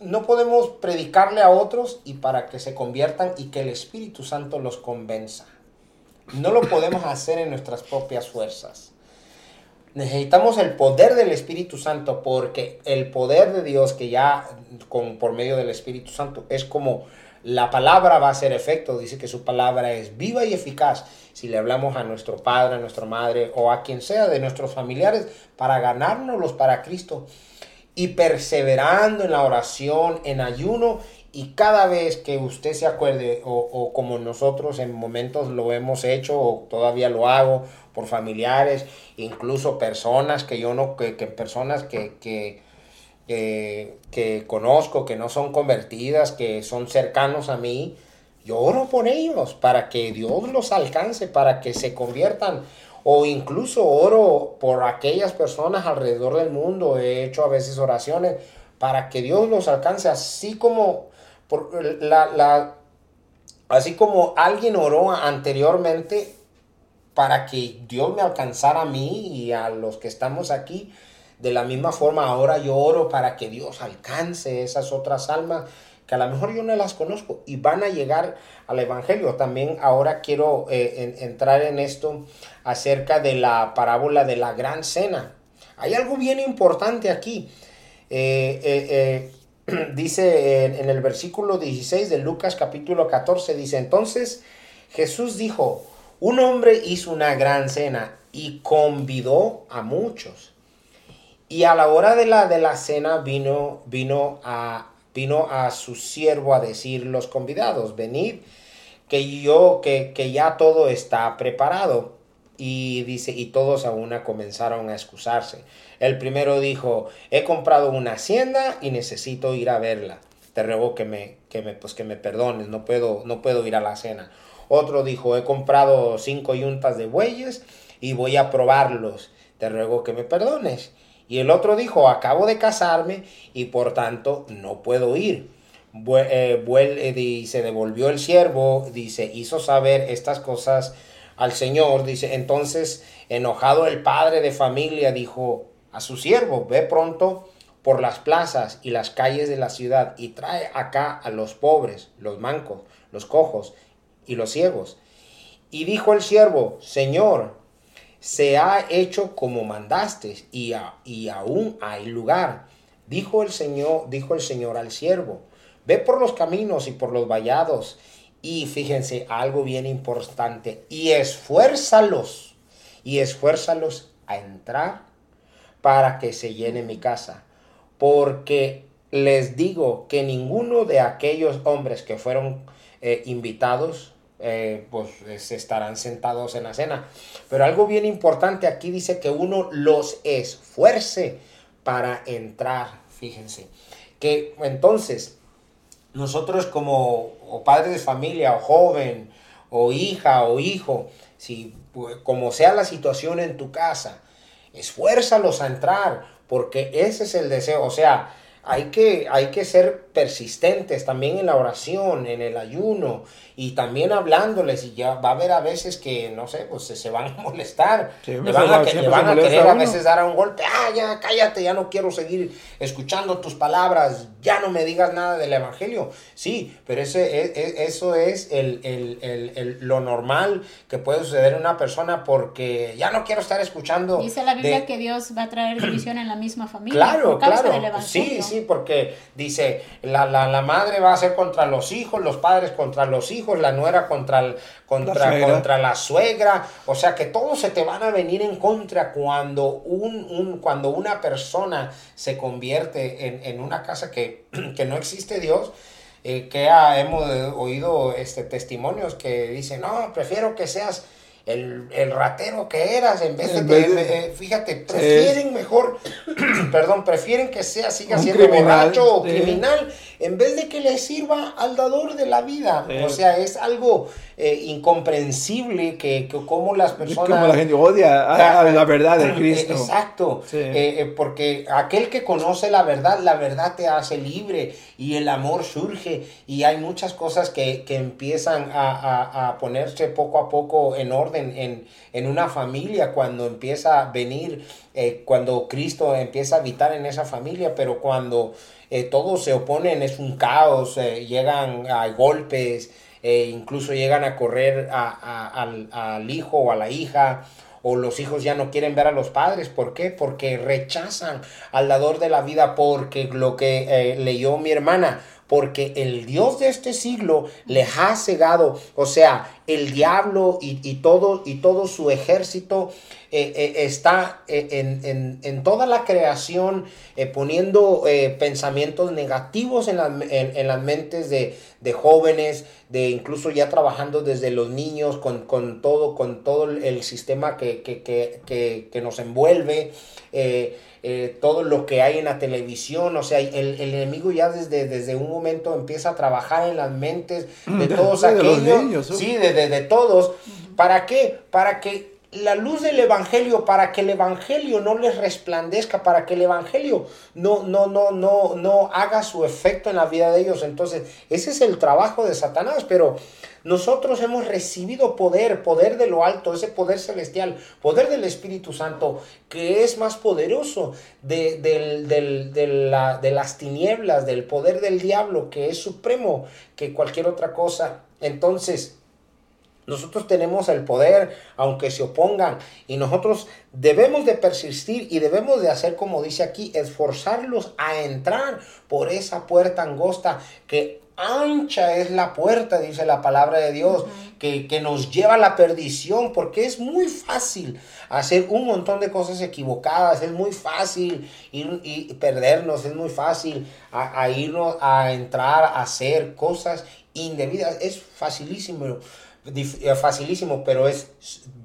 no podemos predicarle a otros y para que se conviertan y que el Espíritu Santo los convenza. No lo podemos hacer en nuestras propias fuerzas. Necesitamos el poder del Espíritu Santo porque el poder de Dios que ya con, por medio del Espíritu Santo es como la palabra va a hacer efecto. Dice que su palabra es viva y eficaz. Si le hablamos a nuestro padre, a nuestra madre o a quien sea de nuestros familiares para ganárnoslos para Cristo y perseverando en la oración, en ayuno, y cada vez que usted se acuerde, o, como nosotros en momentos lo hemos hecho, o todavía lo hago, por familiares, incluso personas que yo no, que, personas que, que, que, conozco, que no son convertidas, que son cercanos a mí, yo oro por ellos para que Dios los alcance, para que se conviertan o incluso oro por aquellas personas alrededor del mundo. He hecho a veces oraciones para que Dios los alcance, así como por la, así como alguien oró anteriormente para que Dios me alcanzara a mí y a los que estamos aquí. De la misma forma, ahora yo oro para que Dios alcance esas otras almas que a lo mejor yo no las conozco y van a llegar al Evangelio. También ahora quiero eh, entrar en esto acerca de la parábola de la gran cena. Hay algo bien importante aquí. Eh, eh, dice en, en el versículo 16 de Lucas capítulo 14, dice, entonces Jesús dijo, un hombre hizo una gran cena y convidó a muchos. Y a la hora de la, de la cena vino, vino a vino a su siervo a decir los convidados, venid, que yo, que, que ya todo está preparado. Y dice, y todos a una comenzaron a excusarse. El primero dijo, he comprado una hacienda y necesito ir a verla. Te ruego que me, que me, pues que me perdones, no puedo, no puedo ir a la cena. Otro dijo, he comprado cinco yuntas de bueyes y voy a probarlos. Te ruego que me perdones. Y el otro dijo, acabo de casarme y por tanto no puedo ir. Eh, eh, y se devolvió el siervo, dice, hizo saber estas cosas al Señor, dice, entonces enojado el padre de familia dijo a su siervo, ve pronto por las plazas y las calles de la ciudad y trae acá a los pobres, los mancos, los cojos y los ciegos. Y dijo el siervo, Señor, se ha hecho como mandaste y, aún hay lugar. Dijo el Señor, dijo el Señor al siervo, ve por los caminos y por los vallados y fíjense algo bien importante y esfuérzalos y esfuérzalos a entrar para que se llene mi casa, porque les digo que ninguno de aquellos hombres que fueron eh, invitados eh, pues estarán sentados en la cena. Pero algo bien importante aquí dice que uno los esfuerce para entrar, fíjense. Que entonces nosotros como o padres de familia o joven o hija o hijo, si como sea la situación en tu casa, esfuérzalos a entrar porque ese es el deseo, o sea, hay que, hay que ser persistentes también en la oración, en el ayuno y también hablándoles. Y ya va a haber a veces que, no sé, pues se, van a molestar. le van, a, querer a, veces dar a un golpe. Ah, ya, cállate, ya no quiero seguir escuchando tus palabras. Ya no me digas nada del Evangelio. Sí, pero ese, e, e, eso es el, el, el, lo normal que puede suceder en una persona porque ya no quiero estar escuchando. Dice la Biblia que Dios va a traer división en la misma familia. Claro, claro. Sí, sí, porque dice, la, la, madre va a ser contra los hijos, los padres contra los hijos, la nuera contra, contra, la contra la suegra, o sea que todos se te van a venir en contra cuando, un, cuando una persona se convierte en, una casa que, no existe Dios. Eh, que hemos oído este, testimonios que dicen, no, prefiero que seas el, el ratero que eras, en vez de, En que, vez de- eh, fíjate, prefieren mejor, perdón, prefieren que sea, siga siendo borracho o criminal, en vez de que le sirva al dador de la vida. Sí. O sea, es algo eh, incomprensible que, que como las personas... Como la gente odia a, a la verdad de Cristo. Exacto, Sí. Eh, eh, porque aquel que conoce la verdad, la verdad te hace libre y el amor surge y hay muchas cosas que, que empiezan a, a- a ponerse poco a poco en orden en, en una familia cuando empieza a venir, eh, cuando Cristo empieza a habitar en esa familia, pero cuando eh, todos se oponen es un caos, eh, llegan a golpes, eh, incluso llegan a correr a- al, al hijo o a la hija, o los hijos ya no quieren ver a los padres. ¿Por qué? Porque rechazan al dador de la vida, porque lo que eh, leyó mi hermana, porque el Dios de este siglo les ha cegado, o sea, el diablo y, y todo, y todo su ejército eh, eh, está eh, en, en- en toda la creación poniendo pensamientos negativos en, las- en- las mentes de, de jóvenes, de incluso ya trabajando desde los niños con, con todo, con todo el- sistema que, que- que- que- nos envuelve. Eh, todo lo que hay en la televisión, o sea, el, el enemigo ya desde, desde un momento empieza a trabajar en las mentes de De- todos de los aquellos, niños, sí, de, de- de todos, ¿para qué? Para que la luz del evangelio, para que el evangelio no les resplandezca, para que el evangelio no, no, no, no, no haga su efecto en la vida de ellos. Entonces, ese es el trabajo de Satanás, pero nosotros hemos recibido poder, poder de lo alto, ese poder celestial, poder del Espíritu Santo, que es más poderoso de, de la- de las tinieblas, del poder del diablo, que es supremo que cualquier otra cosa. Entonces, nosotros tenemos el poder, aunque se opongan, y nosotros debemos de persistir y debemos de hacer como dice aquí, esforzarlos a entrar por esa puerta angosta que ancha es la puerta, dice la palabra de Dios, que, que nos lleva a la perdición, porque es muy fácil hacer un montón de cosas equivocadas, es muy fácil ir y perdernos, es muy fácil a, a irnos a entrar a hacer cosas indebidas, es facilísimo facilísimo, pero es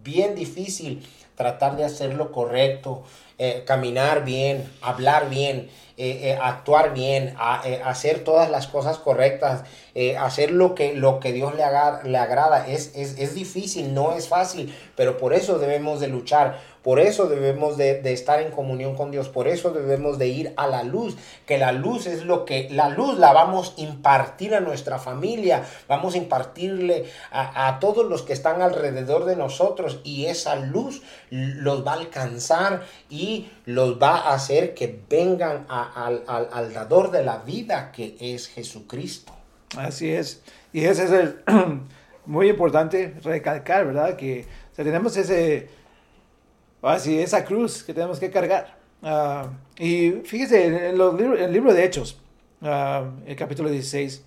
bien difícil tratar de hacer lo correcto, eh, caminar bien, hablar bien, eh, eh, actuar bien, a- eh, hacer todas las cosas correctas, eh, hacer lo que, lo que Dios le, haga- le agrada. Es, es, es difícil, no es fácil, pero por eso debemos de luchar. Por eso debemos de, estar en comunión con Dios, por eso debemos de ir a la luz, que la luz es lo que, la luz la vamos a impartir a nuestra familia, vamos a impartirle a, a todos los que están alrededor de nosotros y esa luz los va a alcanzar y los va a hacer que vengan a- al- al dador de la vida que es Jesucristo. Así es. Y ese es el, muy importante recalcar, ¿verdad? Que o sea, tenemos ese, así, esa cruz que tenemos que cargar. Ah, y fíjese, en, los libros- en el libro de Hechos, ah, el capítulo 16,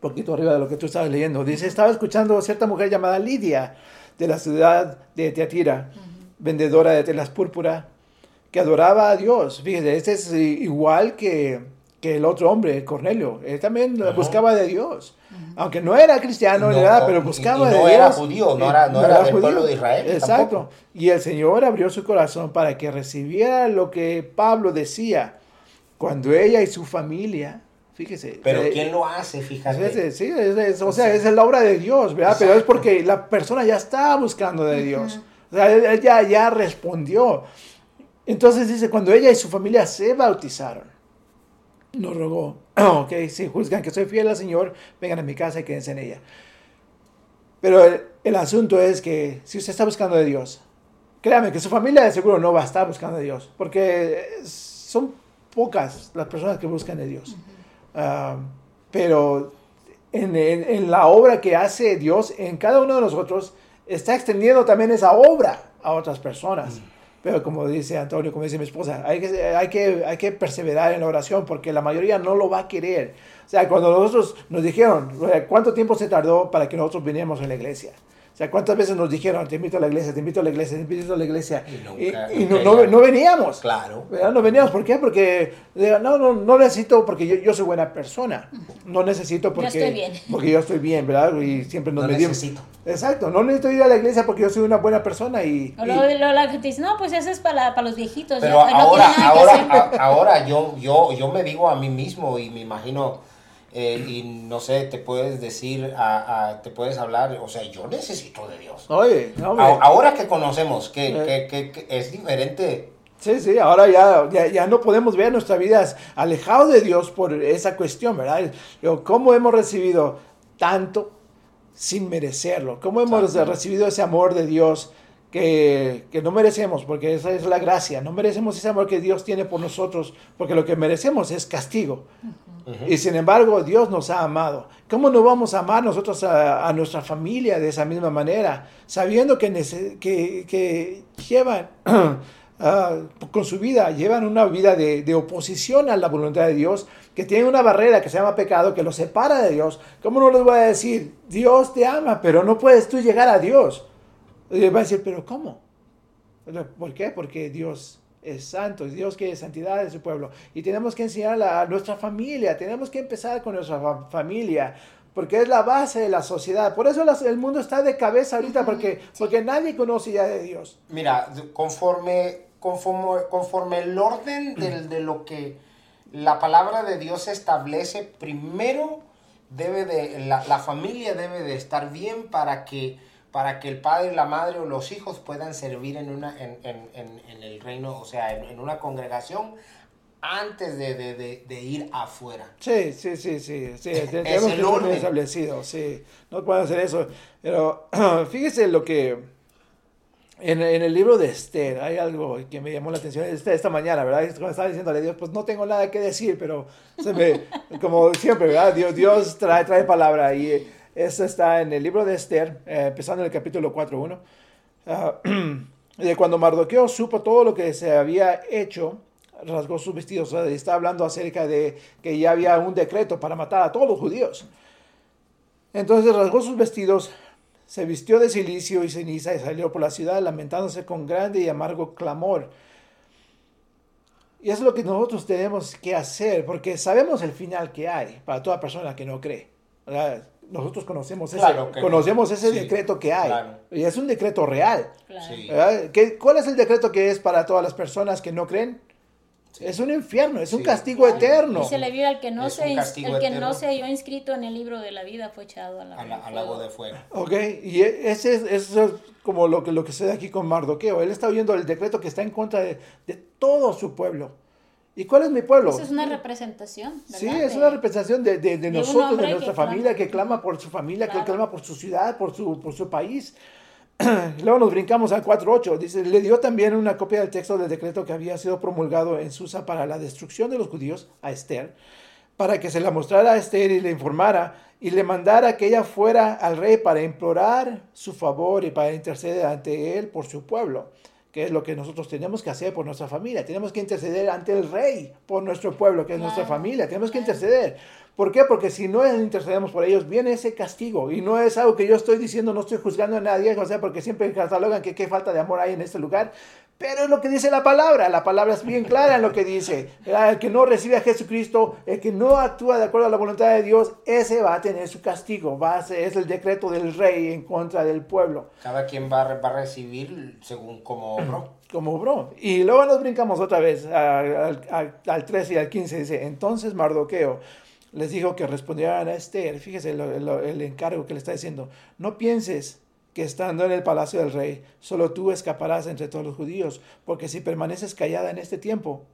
poquito arriba de lo que tú estabas leyendo, dice, estaba escuchando a cierta mujer llamada Lidia, de la ciudad de Teatira, vendedora de telas púrpura, que adoraba a Dios. Fíjese, este es igual que, que el otro hombre, Cornelio. Él también Ajá. buscaba de Dios. Aunque no era cristiano ni No, nada, no, pero y- buscaba y de no Dios. era judío, no era- no era del pueblo de Israel Exacto. tampoco. Y el Señor abrió su corazón para que recibiera lo que Pablo decía cuando ella y su familia, fíjese. Pero eh, ¿quién lo hace? Fíjate. Fíjese, sí, es- es- o sea, es la obra de Dios, ¿verdad? Pero es porque la persona ya está buscando de Dios. O sea, ya, ya respondió. Entonces dice, cuando ella y su familia se bautizaron, nos rogó, ok, si juzgan que soy fiel al Señor, vengan a mi casa y quédense en ella. Pero el, el asunto es que si usted está buscando de Dios, créame que su familia de seguro no va a estar buscando de Dios, porque son pocas las personas que buscan de Dios. Ah, pero en, en- en la obra que hace Dios en cada uno de nosotros, está extendiendo también esa obra a otras personas. Pero como dice Antonio, como dice mi esposa, hay que, hay, que, hay que perseverar en la oración porque la mayoría no lo va a querer. O sea, cuando nosotros nos dijeron, ¿cuánto tiempo se tardó para que nosotros viniéramos a la iglesia? O sea, ¿cuántas veces nos dijeron, te invito a la iglesia, te invito a la iglesia, te invito a la iglesia? Y nunca- y nunca no, no- no veníamos. Claro. ¿verdad? No veníamos. ¿Por qué? Porque no, no, no necesito, porque yo, yo soy buena persona. No necesito porque, estoy bien. porque yo estoy bien, ¿verdad? Y siempre nos No medimos. necesito. Exacto, no necesito ir a la iglesia porque yo soy una buena persona y... O y- luego, luego la gente dice, no, pues eso es para, para los viejitos. Pero ahora, ahora, hacer". a- ahora yo, yo, yo me digo a mí mismo y me imagino, eh, y no sé, te puedes decir, a, a- te puedes hablar, o sea, yo necesito de Dios. Oye, no. A- ahora que conocemos que, Eh. que- que- que es diferente, Sí, sí, ahora ya, ya, ya no podemos ver nuestra vida alejados de Dios por esa cuestión, ¿verdad? Yo, ¿Cómo hemos recibido tanto sin merecerlo? ¿Cómo hemos Exacto. recibido ese amor de Dios que, que no merecemos? Porque esa es la gracia. No merecemos ese amor que Dios tiene por nosotros, porque lo que merecemos es castigo. Y sin embargo, Dios nos ha amado. ¿Cómo no vamos a amar nosotros a, a nuestra familia de esa misma manera? Sabiendo que, que, que llevan ah, con su vida, llevan una vida de, de oposición a la voluntad de Dios, que tienen una barrera que se llama pecado, que los separa de Dios. ¿Cómo no les voy a decir, Dios te ama, pero no puedes tú llegar a Dios? Y va a decir, pero ¿cómo? ¿Por qué? Porque Dios es santo, Dios quiere santidad de su pueblo. Y tenemos que enseñar a nuestra familia, tenemos que empezar con nuestra fa- familia, porque es la base de la sociedad. Por eso las- el mundo está de cabeza ahorita, porque, porque nadie conoce ya de Dios. mira, conforme, conforme, conforme el orden del- de lo que la palabra de Dios establece, primero debe de, la, la familia debe de estar bien para que, para que el padre, la madre o los hijos puedan servir en, una, en, en- en- en el reino, o sea, en, en una congregación antes de, de- de- de ir afuera. Sí, sí, sí, sí, sí. Es el orden. establecido, sí. No pueden hacer eso. Pero fíjese lo que en, en el libro de Esther hay algo que me llamó la atención esta, esta mañana, ¿verdad? Cuando estaba diciéndole a Dios, pues no tengo nada que decir, pero se me, como siempre, ¿verdad? Dios, Dios trae, trae palabra y eso está en el libro de Esther, eh, empezando en el capítulo 4.1. Ah, de cuando Mardoqueo supo todo lo que se había hecho, rasgó sus vestidos. O sea, está hablando acerca de que ya había un decreto para matar a todos los judíos. Entonces rasgó sus vestidos, se vistió de silicio y ceniza y salió por la ciudad lamentándose con grande y amargo clamor. Y eso es lo que nosotros tenemos que hacer, porque sabemos el final que hay para toda persona que no cree. ¿verdad? Nosotros conocemos ese, Claro que- conocemos ese sí, decreto que hay. claro. Y es un decreto real. Claro. Sí. ¿Qué- ¿Cuál es el decreto que es para todas las personas que no creen? Es un infierno, es un Sí. castigo Claro. eterno. Dice la Biblia, el que no, Es se, el que no se halló inscrito en el libro de la vida fue echado a la, Al, al fuego. lago de fuego. Ok, y e- ese es, eso es como lo que, lo que se da aquí con Mardoqueo. Él está oyendo el decreto que está en contra de, de todo su pueblo. ¿Y cuál es mi pueblo? Es una representación. Sí, es una representación de, de- de un nosotros, de nuestra que clama. familia, que clama por su familia, que clama por su ciudad, por su, por su país. Luego nos brincamos al 4.8. Dice, le dio también una copia del texto del decreto que había sido promulgado en Susa para la destrucción de los judíos a Esther, para que se la mostrara a Esther y le informara y le mandara que ella fuera al rey para implorar su favor y para interceder ante él por su pueblo, que es lo que nosotros tenemos que hacer por nuestra familia. Tenemos que interceder ante el rey por nuestro pueblo, que es nuestra familia. Tenemos que interceder. ¿Por qué? Porque si no intercedemos por ellos, viene ese castigo. Y no es algo que yo estoy diciendo, no estoy juzgando a nadie, o sea, porque siempre catalogan que qué falta de amor hay en este lugar. Pero es lo que dice la palabra. La palabra es bien clara en lo que dice. ¿verdad? El que no recibe a Jesucristo, el que no actúa de acuerdo a la voluntad de Dios, ese va a tener su castigo. Va a ser- es el decreto del rey en contra del pueblo. Cada quien va, a- va a recibir según como obró. como bro. Y luego nos brincamos otra vez al, al- al 13 y al 15. Dice, entonces Mardoqueo les dijo que respondieran a Esther. Fíjese lo- lo- el encargo que le está diciendo. No pienses que estando en el palacio del rey, solo tú escaparás entre todos los judíos, porque si permaneces callada en este tiempo,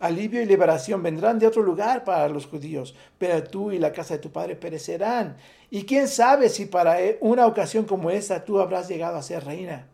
alivio y liberación vendrán de otro lugar para los judíos, pero tú y la casa de tu padre perecerán. Y quién sabe si para una ocasión como esta tú habrás llegado a ser reina.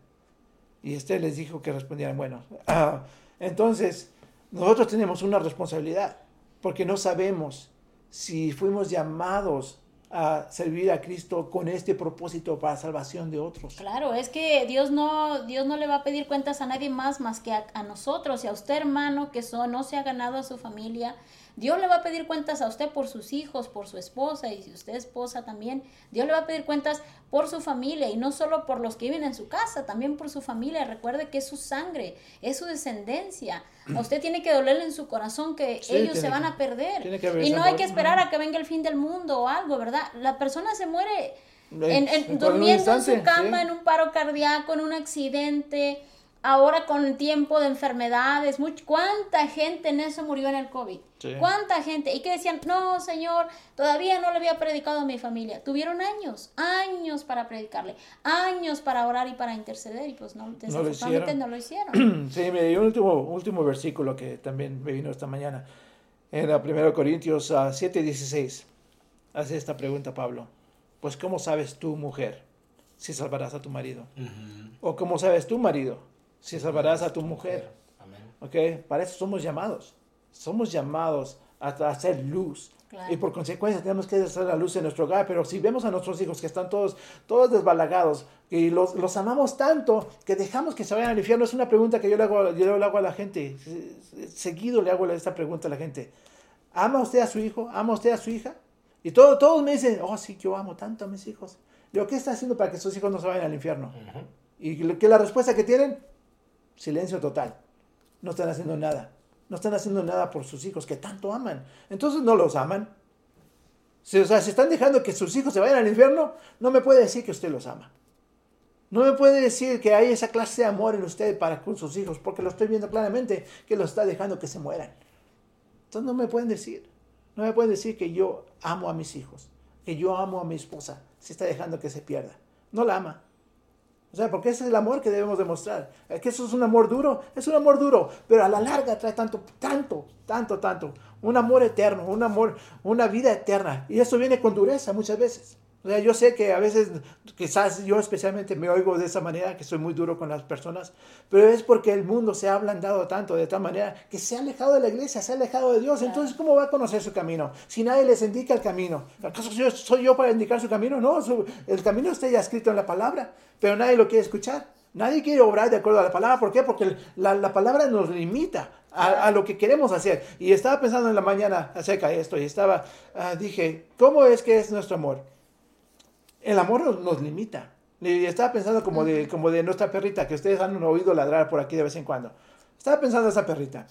Y Esther les dijo que respondieran, bueno, ah, entonces nosotros tenemos una responsabilidad, porque no sabemos si fuimos llamados a servir a Cristo con este propósito para salvación de otros. Claro, es que Dios no, Dios no le va a pedir cuentas a nadie más más que a, nosotros y a usted, hermano, que no se ha ganado a su familia, Dios le va a pedir cuentas a usted por sus hijos, por su esposa, y si usted es esposa también, Dios le va a pedir cuentas por su familia, y no solo por los que viven en su casa, también por su familia. Recuerde que es su sangre, es su descendencia. A usted tiene que dolerle en su corazón que Sí, ellos se van a perder. Y no hay que esperar a que venga el fin del mundo o algo, ¿verdad? La persona se muere en, en- en durmiendo en su cama, sí. en un paro cardíaco, en un accidente, ahora con el tiempo de enfermedades. much- ¿Cuánta gente en eso murió en el COVID? Sí. ¿Cuánta gente? Y que decían, no, Señor, todavía no le había predicado a mi familia. Tuvieron años, años para predicarle, años para orar y para interceder, y pues no, desafortunadamente hicieron. no lo hicieron. Sí, mire, y un último, último versículo que también me vino esta mañana. En la 1 Corintios ah, 7:16 hace esta pregunta Pablo. Pues ¿cómo sabes tú, mujer, si salvarás a tu marido? ¿O cómo sabes tú, marido, si salvarás a tu mujer? Amén. ¿Ok? Para eso somos llamados. Somos llamados a, a hacer luz. Claro. Y por consecuencia tenemos que hacer la luz en nuestro hogar. Pero si vemos a nuestros hijos que están todos, todos desbalagados y los, los amamos tanto que dejamos que se vayan al infierno, es una pregunta que yo le hago, yo le hago a la gente. Seguido le hago esta pregunta a la gente. ¿Ama usted a su hijo? ¿Ama usted a su hija? Y todo, todos me dicen, oh sí, yo amo tanto a mis hijos. Digo, ¿qué está haciendo para que sus hijos no se vayan al infierno? Y lo- que la respuesta que tienen, silencio total. No están haciendo nada. No están haciendo nada por sus hijos que tanto aman. Entonces no los aman. Si, o sea, si están dejando que sus hijos se vayan al infierno, no me puede decir que usted los ama. No me puede decir que hay esa clase de amor en usted para con sus hijos, porque lo estoy viendo claramente que los está dejando que se mueran. Entonces no me pueden decir. No me pueden decir que yo amo a mis hijos, que yo amo a mi esposa, si está dejando que se pierda. No la ama. O sea, porque ese es el amor que debemos demostrar. Es que eso es un amor duro, es un amor duro, pero a la larga trae tanto, tanto, tanto, tanto. Un amor eterno, un amor, una vida eterna. Y eso viene con dureza muchas veces. O sea, yo sé que a veces, quizás yo especialmente me oigo de esa manera, que soy muy duro con las personas, pero es porque el mundo se ha ablandado tanto de tal manera que se ha alejado de la iglesia, se ha alejado de Dios. Entonces, ¿cómo va a conocer su camino? Si nadie les indica el camino. ¿Acaso yo, soy yo para indicar su camino? No, su- el camino está ya escrito en la palabra, pero nadie lo quiere escuchar. Nadie quiere obrar de acuerdo a la palabra. ¿Por qué? Porque la, la palabra nos limita a, a lo que queremos hacer. Y estaba pensando en la mañana acerca de esto y estaba, ah, dije, ¿cómo es que es nuestro amor? El amor nos, limita. Y estaba pensando como de, como de nuestra perrita, que ustedes han oído ladrar por aquí de vez en cuando. Estaba pensando en esa perrita.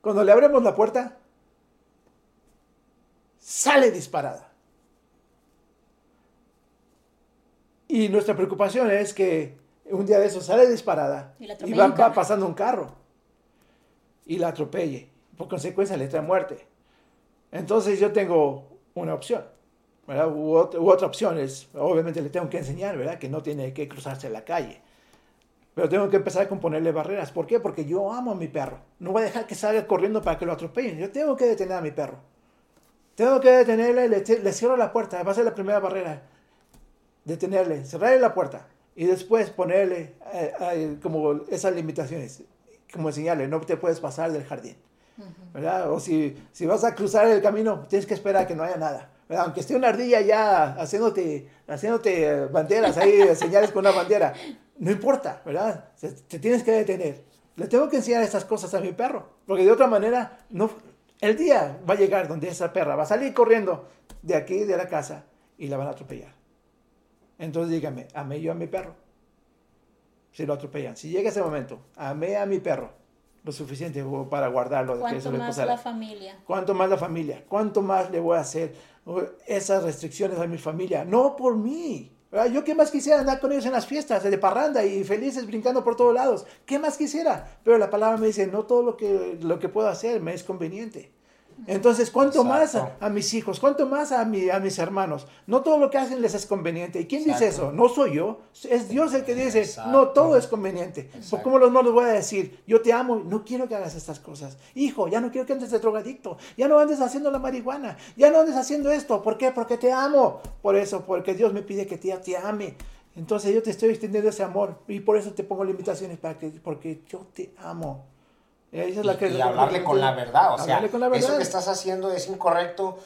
Cuando le abrimos la puerta, sale disparada. Y nuestra preocupación es que un día de eso sale disparada Y va, va pasando un carro y la atropelle. Por consecuencia le trae muerte. Entonces yo tengo una opción. ¿Verdad? U, u otra opción es, obviamente le tengo que enseñar, ¿verdad? Que no tiene que cruzarse la calle. Pero tengo que empezar con ponerle barreras. ¿Por qué? Porque yo amo a mi perro. No voy a dejar que salga corriendo para que lo atropellen. Yo tengo que detener a mi perro. Tengo que detenerle, le, le cierro la puerta. Va a ser la primera barrera. Detenerle, cerrarle la puerta. Y después ponerle eh, eh, como esas limitaciones. Como enseñarle, no te puedes pasar del jardín. ¿verdad? O si, si vas a cruzar el camino, tienes que esperar a que no haya nada. Aunque esté una ardilla ya haciéndote, haciéndote banderas ahí, señales con una bandera, no importa, ¿verdad? Te tienes que detener. Le tengo que enseñar estas cosas a mi perro, porque de otra manera, no, el día va a llegar donde esa perra va a salir corriendo de aquí, de la casa, y la van a atropellar. Entonces dígame, ¿amé yo a mi perro? Si lo atropellan. Si llega ese momento, amé a mi perro lo suficiente para guardarlo de que le más la familia. ¿Cuánto más la familia? ¿Cuánto más le voy a hacer esas restricciones a mi familia? No por mí. ¿verdad? Yo qué más quisiera andar con ellos en las fiestas de parranda y felices brincando por todos lados. ¿Qué más quisiera? Pero la palabra me dice, no todo lo que, lo que puedo hacer me es conveniente. Entonces, ¿cuánto más a, mis hijos? ¿Cuánto más a, mi, a mis hermanos? No todo lo que hacen les es conveniente. ¿Y quién dice eso? No soy yo. Es Dios el que dice, Exacto. no todo es conveniente. Exacto. ¿Cómo los no les voy a decir? Yo te amo, no quiero que hagas estas cosas. Hijo, ya no quiero que andes de drogadicto. Ya no andes haciendo la marihuana. Ya no andes haciendo esto. ¿Por qué? Porque te amo. Por eso, porque Dios me pide que te, te ame. Entonces yo te estoy extendiendo ese amor. Y por eso te pongo limitaciones, para que, porque yo te amo. Y esa es la y, que- y hablarle con la verdad. O sea, con la eso verdad. que estás haciendo es incorrecto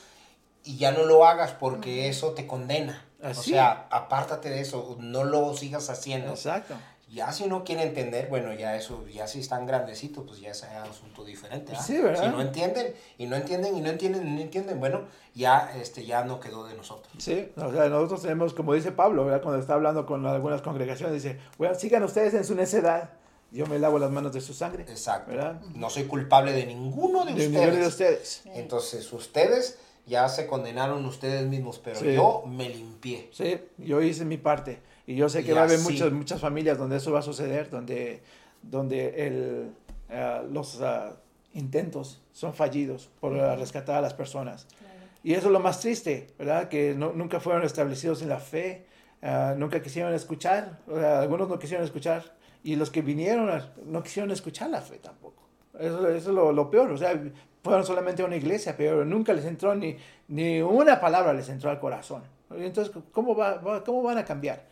y ya no lo hagas porque eso te condena. Así. O sea, apártate de eso, no lo sigas haciendo. Exacto. Ya si no quiere entender, bueno, ya eso, ya si están grandecitos, pues ya es un asunto diferente. Sí, ¿verdad? Si no entienden, y no entienden, y no entienden, y no entienden, bueno, ya, este, ya no quedó de nosotros. Sí, o sea, nosotros tenemos, como dice Pablo, ¿verdad? cuando está hablando con algunas congregaciones, dice, bueno, sigan ustedes en su necedad, yo me lavo las manos de su sangre. Exacto. ¿verdad? No soy culpable de ninguno de, De ustedes. ninguno de ustedes. Entonces, ustedes ya se condenaron ustedes mismos, pero Sí. yo me limpié. Sí, yo hice mi parte. Y yo sé que Y va a haber muchas, muchas familias donde eso va a suceder, donde, donde el, ah, los ah, intentos son fallidos por ah, rescatar a las personas. Y eso es lo más triste, ¿verdad? Que no- nunca fueron establecidos en la fe, ah, nunca quisieron escuchar, o sea, algunos no quisieron escuchar, y los que vinieron no quisieron escuchar la fe tampoco. Eso, eso es lo, lo peor, o sea, fueron solamente a una iglesia, pero nunca les entró ni, ni una palabra les entró al corazón. Entonces, ¿cómo, va, va- ¿cómo van a cambiar?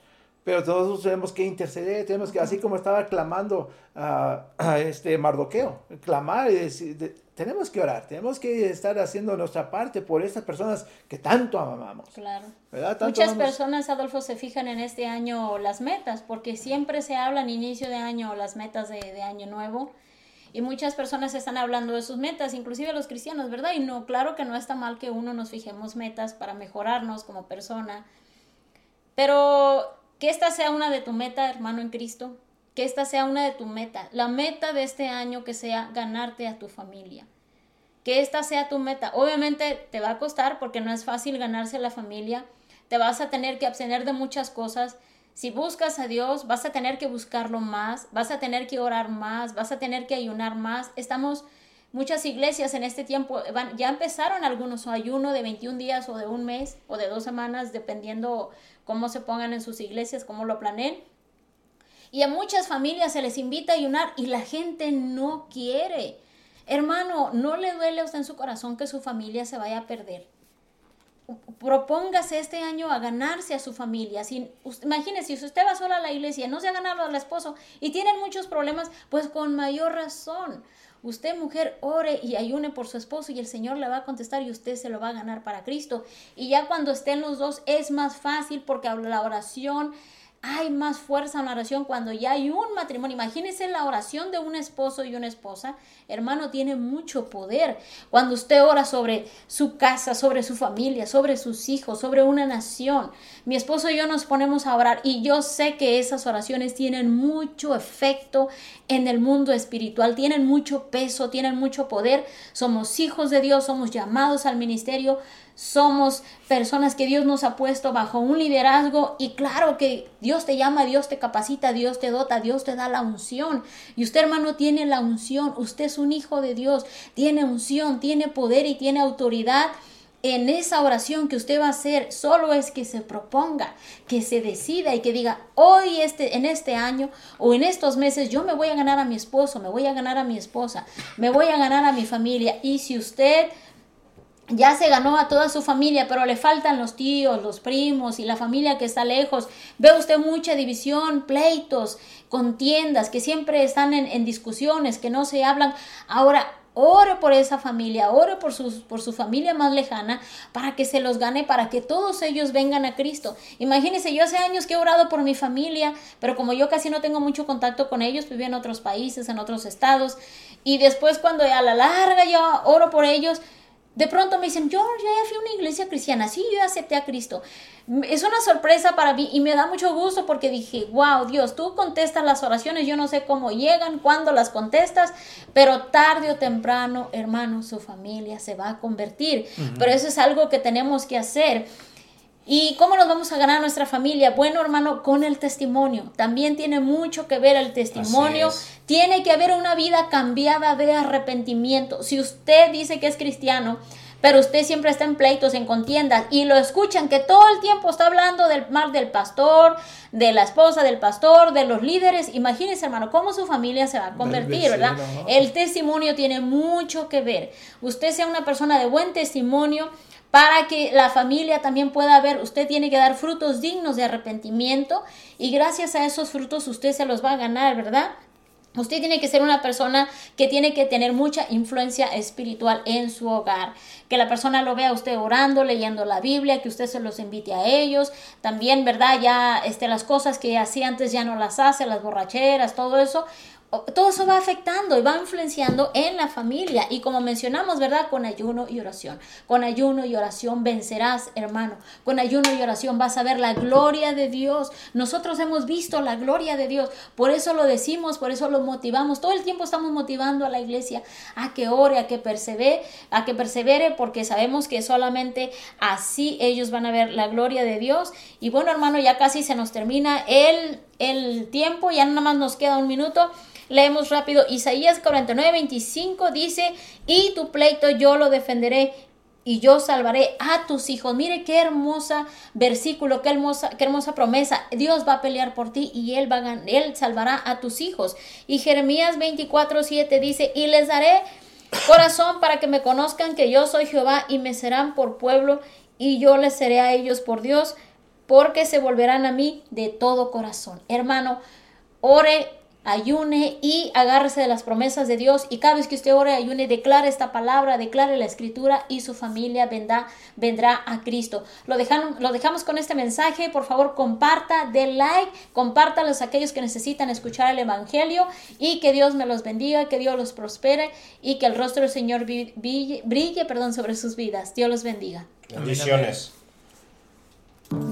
Pero todos tenemos que interceder, tenemos que, así como estaba clamando a, a este Mardoqueo, clamar y decir, de- tenemos que orar, tenemos que estar haciendo nuestra parte por estas personas que tanto amamos. Claro. ¿verdad? Tanto Muchas amamos. personas, Adolfo, se fijan en este año las metas, porque siempre se habla en inicio de año las metas de, de año nuevo. Y muchas personas están hablando de sus metas, inclusive los cristianos, ¿verdad? Y no, claro que no está mal que uno nos fijemos metas para mejorarnos como persona. Pero que esta sea una de tu meta, hermano en Cristo. Que esta sea una de tu meta. La meta de este año que sea ganarte a tu familia. Que esta sea tu meta. Obviamente te va a costar porque no es fácil ganarse a la familia. Te vas a tener que abstener de muchas cosas. Si buscas a Dios, vas a tener que buscarlo más, vas a tener que orar más, vas a tener que ayunar más. Estamos, muchas iglesias en este tiempo, van, ya empezaron algunos ayuno de 21 días o de un mes o de dos semanas, dependiendo cómo se pongan en sus iglesias, cómo lo planeen. Y a muchas familias se les invita a ayunar y la gente no quiere. Hermano, ¿no le duele a usted en su corazón que su familia se vaya a perder? Propóngase este año a ganarse a su familia. Si, imagínese, si usted va sola a la iglesia, no se ha ganado al esposo y tienen muchos problemas, pues con mayor razón. Usted, mujer, ore y ayune por su esposo y el Señor le va a contestar y usted se lo va a ganar para Cristo. Y ya cuando estén los dos es más fácil porque la oración hay más fuerza en la oración cuando ya hay un matrimonio. Imagínense la oración de un esposo y una esposa. Hermano, tiene mucho poder. Cuando usted ora sobre su casa, sobre su familia, sobre sus hijos, sobre una nación. Mi esposo y yo nos ponemos a orar y yo sé que esas oraciones tienen mucho efecto en el mundo espiritual, tienen mucho peso, tienen mucho poder. Somos hijos de Dios, somos llamados al ministerio, somos personas que Dios nos ha puesto bajo un liderazgo y claro que Dios te llama, Dios te capacita, Dios te dota, Dios te da la unción. Y usted hermano tiene la unción, usted es un hijo de Dios, tiene unción, tiene poder y tiene autoridad. En esa oración que usted va a hacer, solo es que se proponga, que se decida y que diga, hoy este, en este año o en estos meses yo me voy a ganar a mi esposo, me voy a ganar a mi esposa, me voy a ganar a mi familia. Y si usted ya se ganó a toda su familia, pero le faltan los tíos, los primos y la familia que está lejos. Ve usted mucha división, pleitos, contiendas que siempre están en, en discusiones, que no se hablan. Ahora, ore por esa familia, ore por, por su familia más lejana para que se los gane, para que todos ellos vengan a Cristo. Imagínense, yo hace años que he orado por mi familia, pero como yo casi no tengo mucho contacto con ellos, vivo en otros países, en otros estados, y después cuando a la larga yo oro por ellos, de pronto me dicen, George, yo ya fui a una iglesia cristiana, sí, yo acepté a Cristo. Es una sorpresa para mí y me da mucho gusto porque dije, wow, Dios, tú contestas las oraciones, yo no sé cómo llegan, cuándo las contestas, pero tarde o temprano, hermano, su familia se va a convertir. Pero eso es algo que tenemos que hacer. ¿Y cómo nos vamos a ganar a nuestra familia? Bueno, hermano, con el testimonio. También tiene mucho que ver el testimonio. Tiene que haber una vida cambiada de arrepentimiento. Si usted dice que es cristiano, pero usted siempre está en pleitos, en contiendas, y lo escuchan que todo el tiempo está hablando del mal del pastor, de la esposa del pastor, de los líderes, imagínese, hermano, cómo su familia se va a convertir, ¿verdad? El testimonio tiene mucho que ver. Usted sea una persona de buen testimonio para que la familia también pueda ver, usted tiene que dar frutos dignos de arrepentimiento y gracias a esos frutos usted se los va a ganar, ¿verdad? Usted tiene que ser una persona que tiene que tener mucha influencia espiritual en su hogar. Que la persona lo vea a usted orando, leyendo la Biblia, que usted se los invite a ellos. También, ¿verdad? Ya este, las cosas que hacía antes ya no las hace, las borracheras, todo eso todo eso va afectando y va influenciando en la familia. Y como mencionamos, ¿verdad? Con ayuno y oración. Con ayuno y oración vencerás, hermano. Con ayuno y oración vas a ver la gloria de Dios. Nosotros hemos visto la gloria de Dios. Por eso lo decimos, por eso lo motivamos. Todo el tiempo estamos motivando a la iglesia a que ore, a que persevere, a que persevere, porque sabemos que solamente así ellos van a ver la gloria de Dios. Y bueno, hermano, ya casi se nos termina el, el tiempo, ya nada más nos queda un minuto. Leemos rápido. Isaías 49, 25 dice, y tu pleito yo lo defenderé y yo salvaré a tus hijos. Mire qué hermosa versículo, qué hermosa, qué hermosa promesa. Dios va a pelear por ti y él va a, él salvará a tus hijos. Y Jeremías 24, 7 dice, y les daré corazón para que me conozcan que yo soy Jehová y me serán por pueblo y yo les seré a ellos por Dios, porque se volverán a mí de todo corazón. Hermano, ore ayune y agárrese de las promesas de Dios y cada vez que usted ore, ayune, declare esta palabra, declare la escritura y su familia vendrá, vendrá a Cristo. Lo, dejan, lo dejamos con este mensaje, por favor comparta, de like, compártalos a aquellos que necesitan escuchar el Evangelio y que Dios me los bendiga, que Dios los prospere y que el rostro del Señor brille, brille perdón, sobre sus vidas. Dios los bendiga. Bendiciones.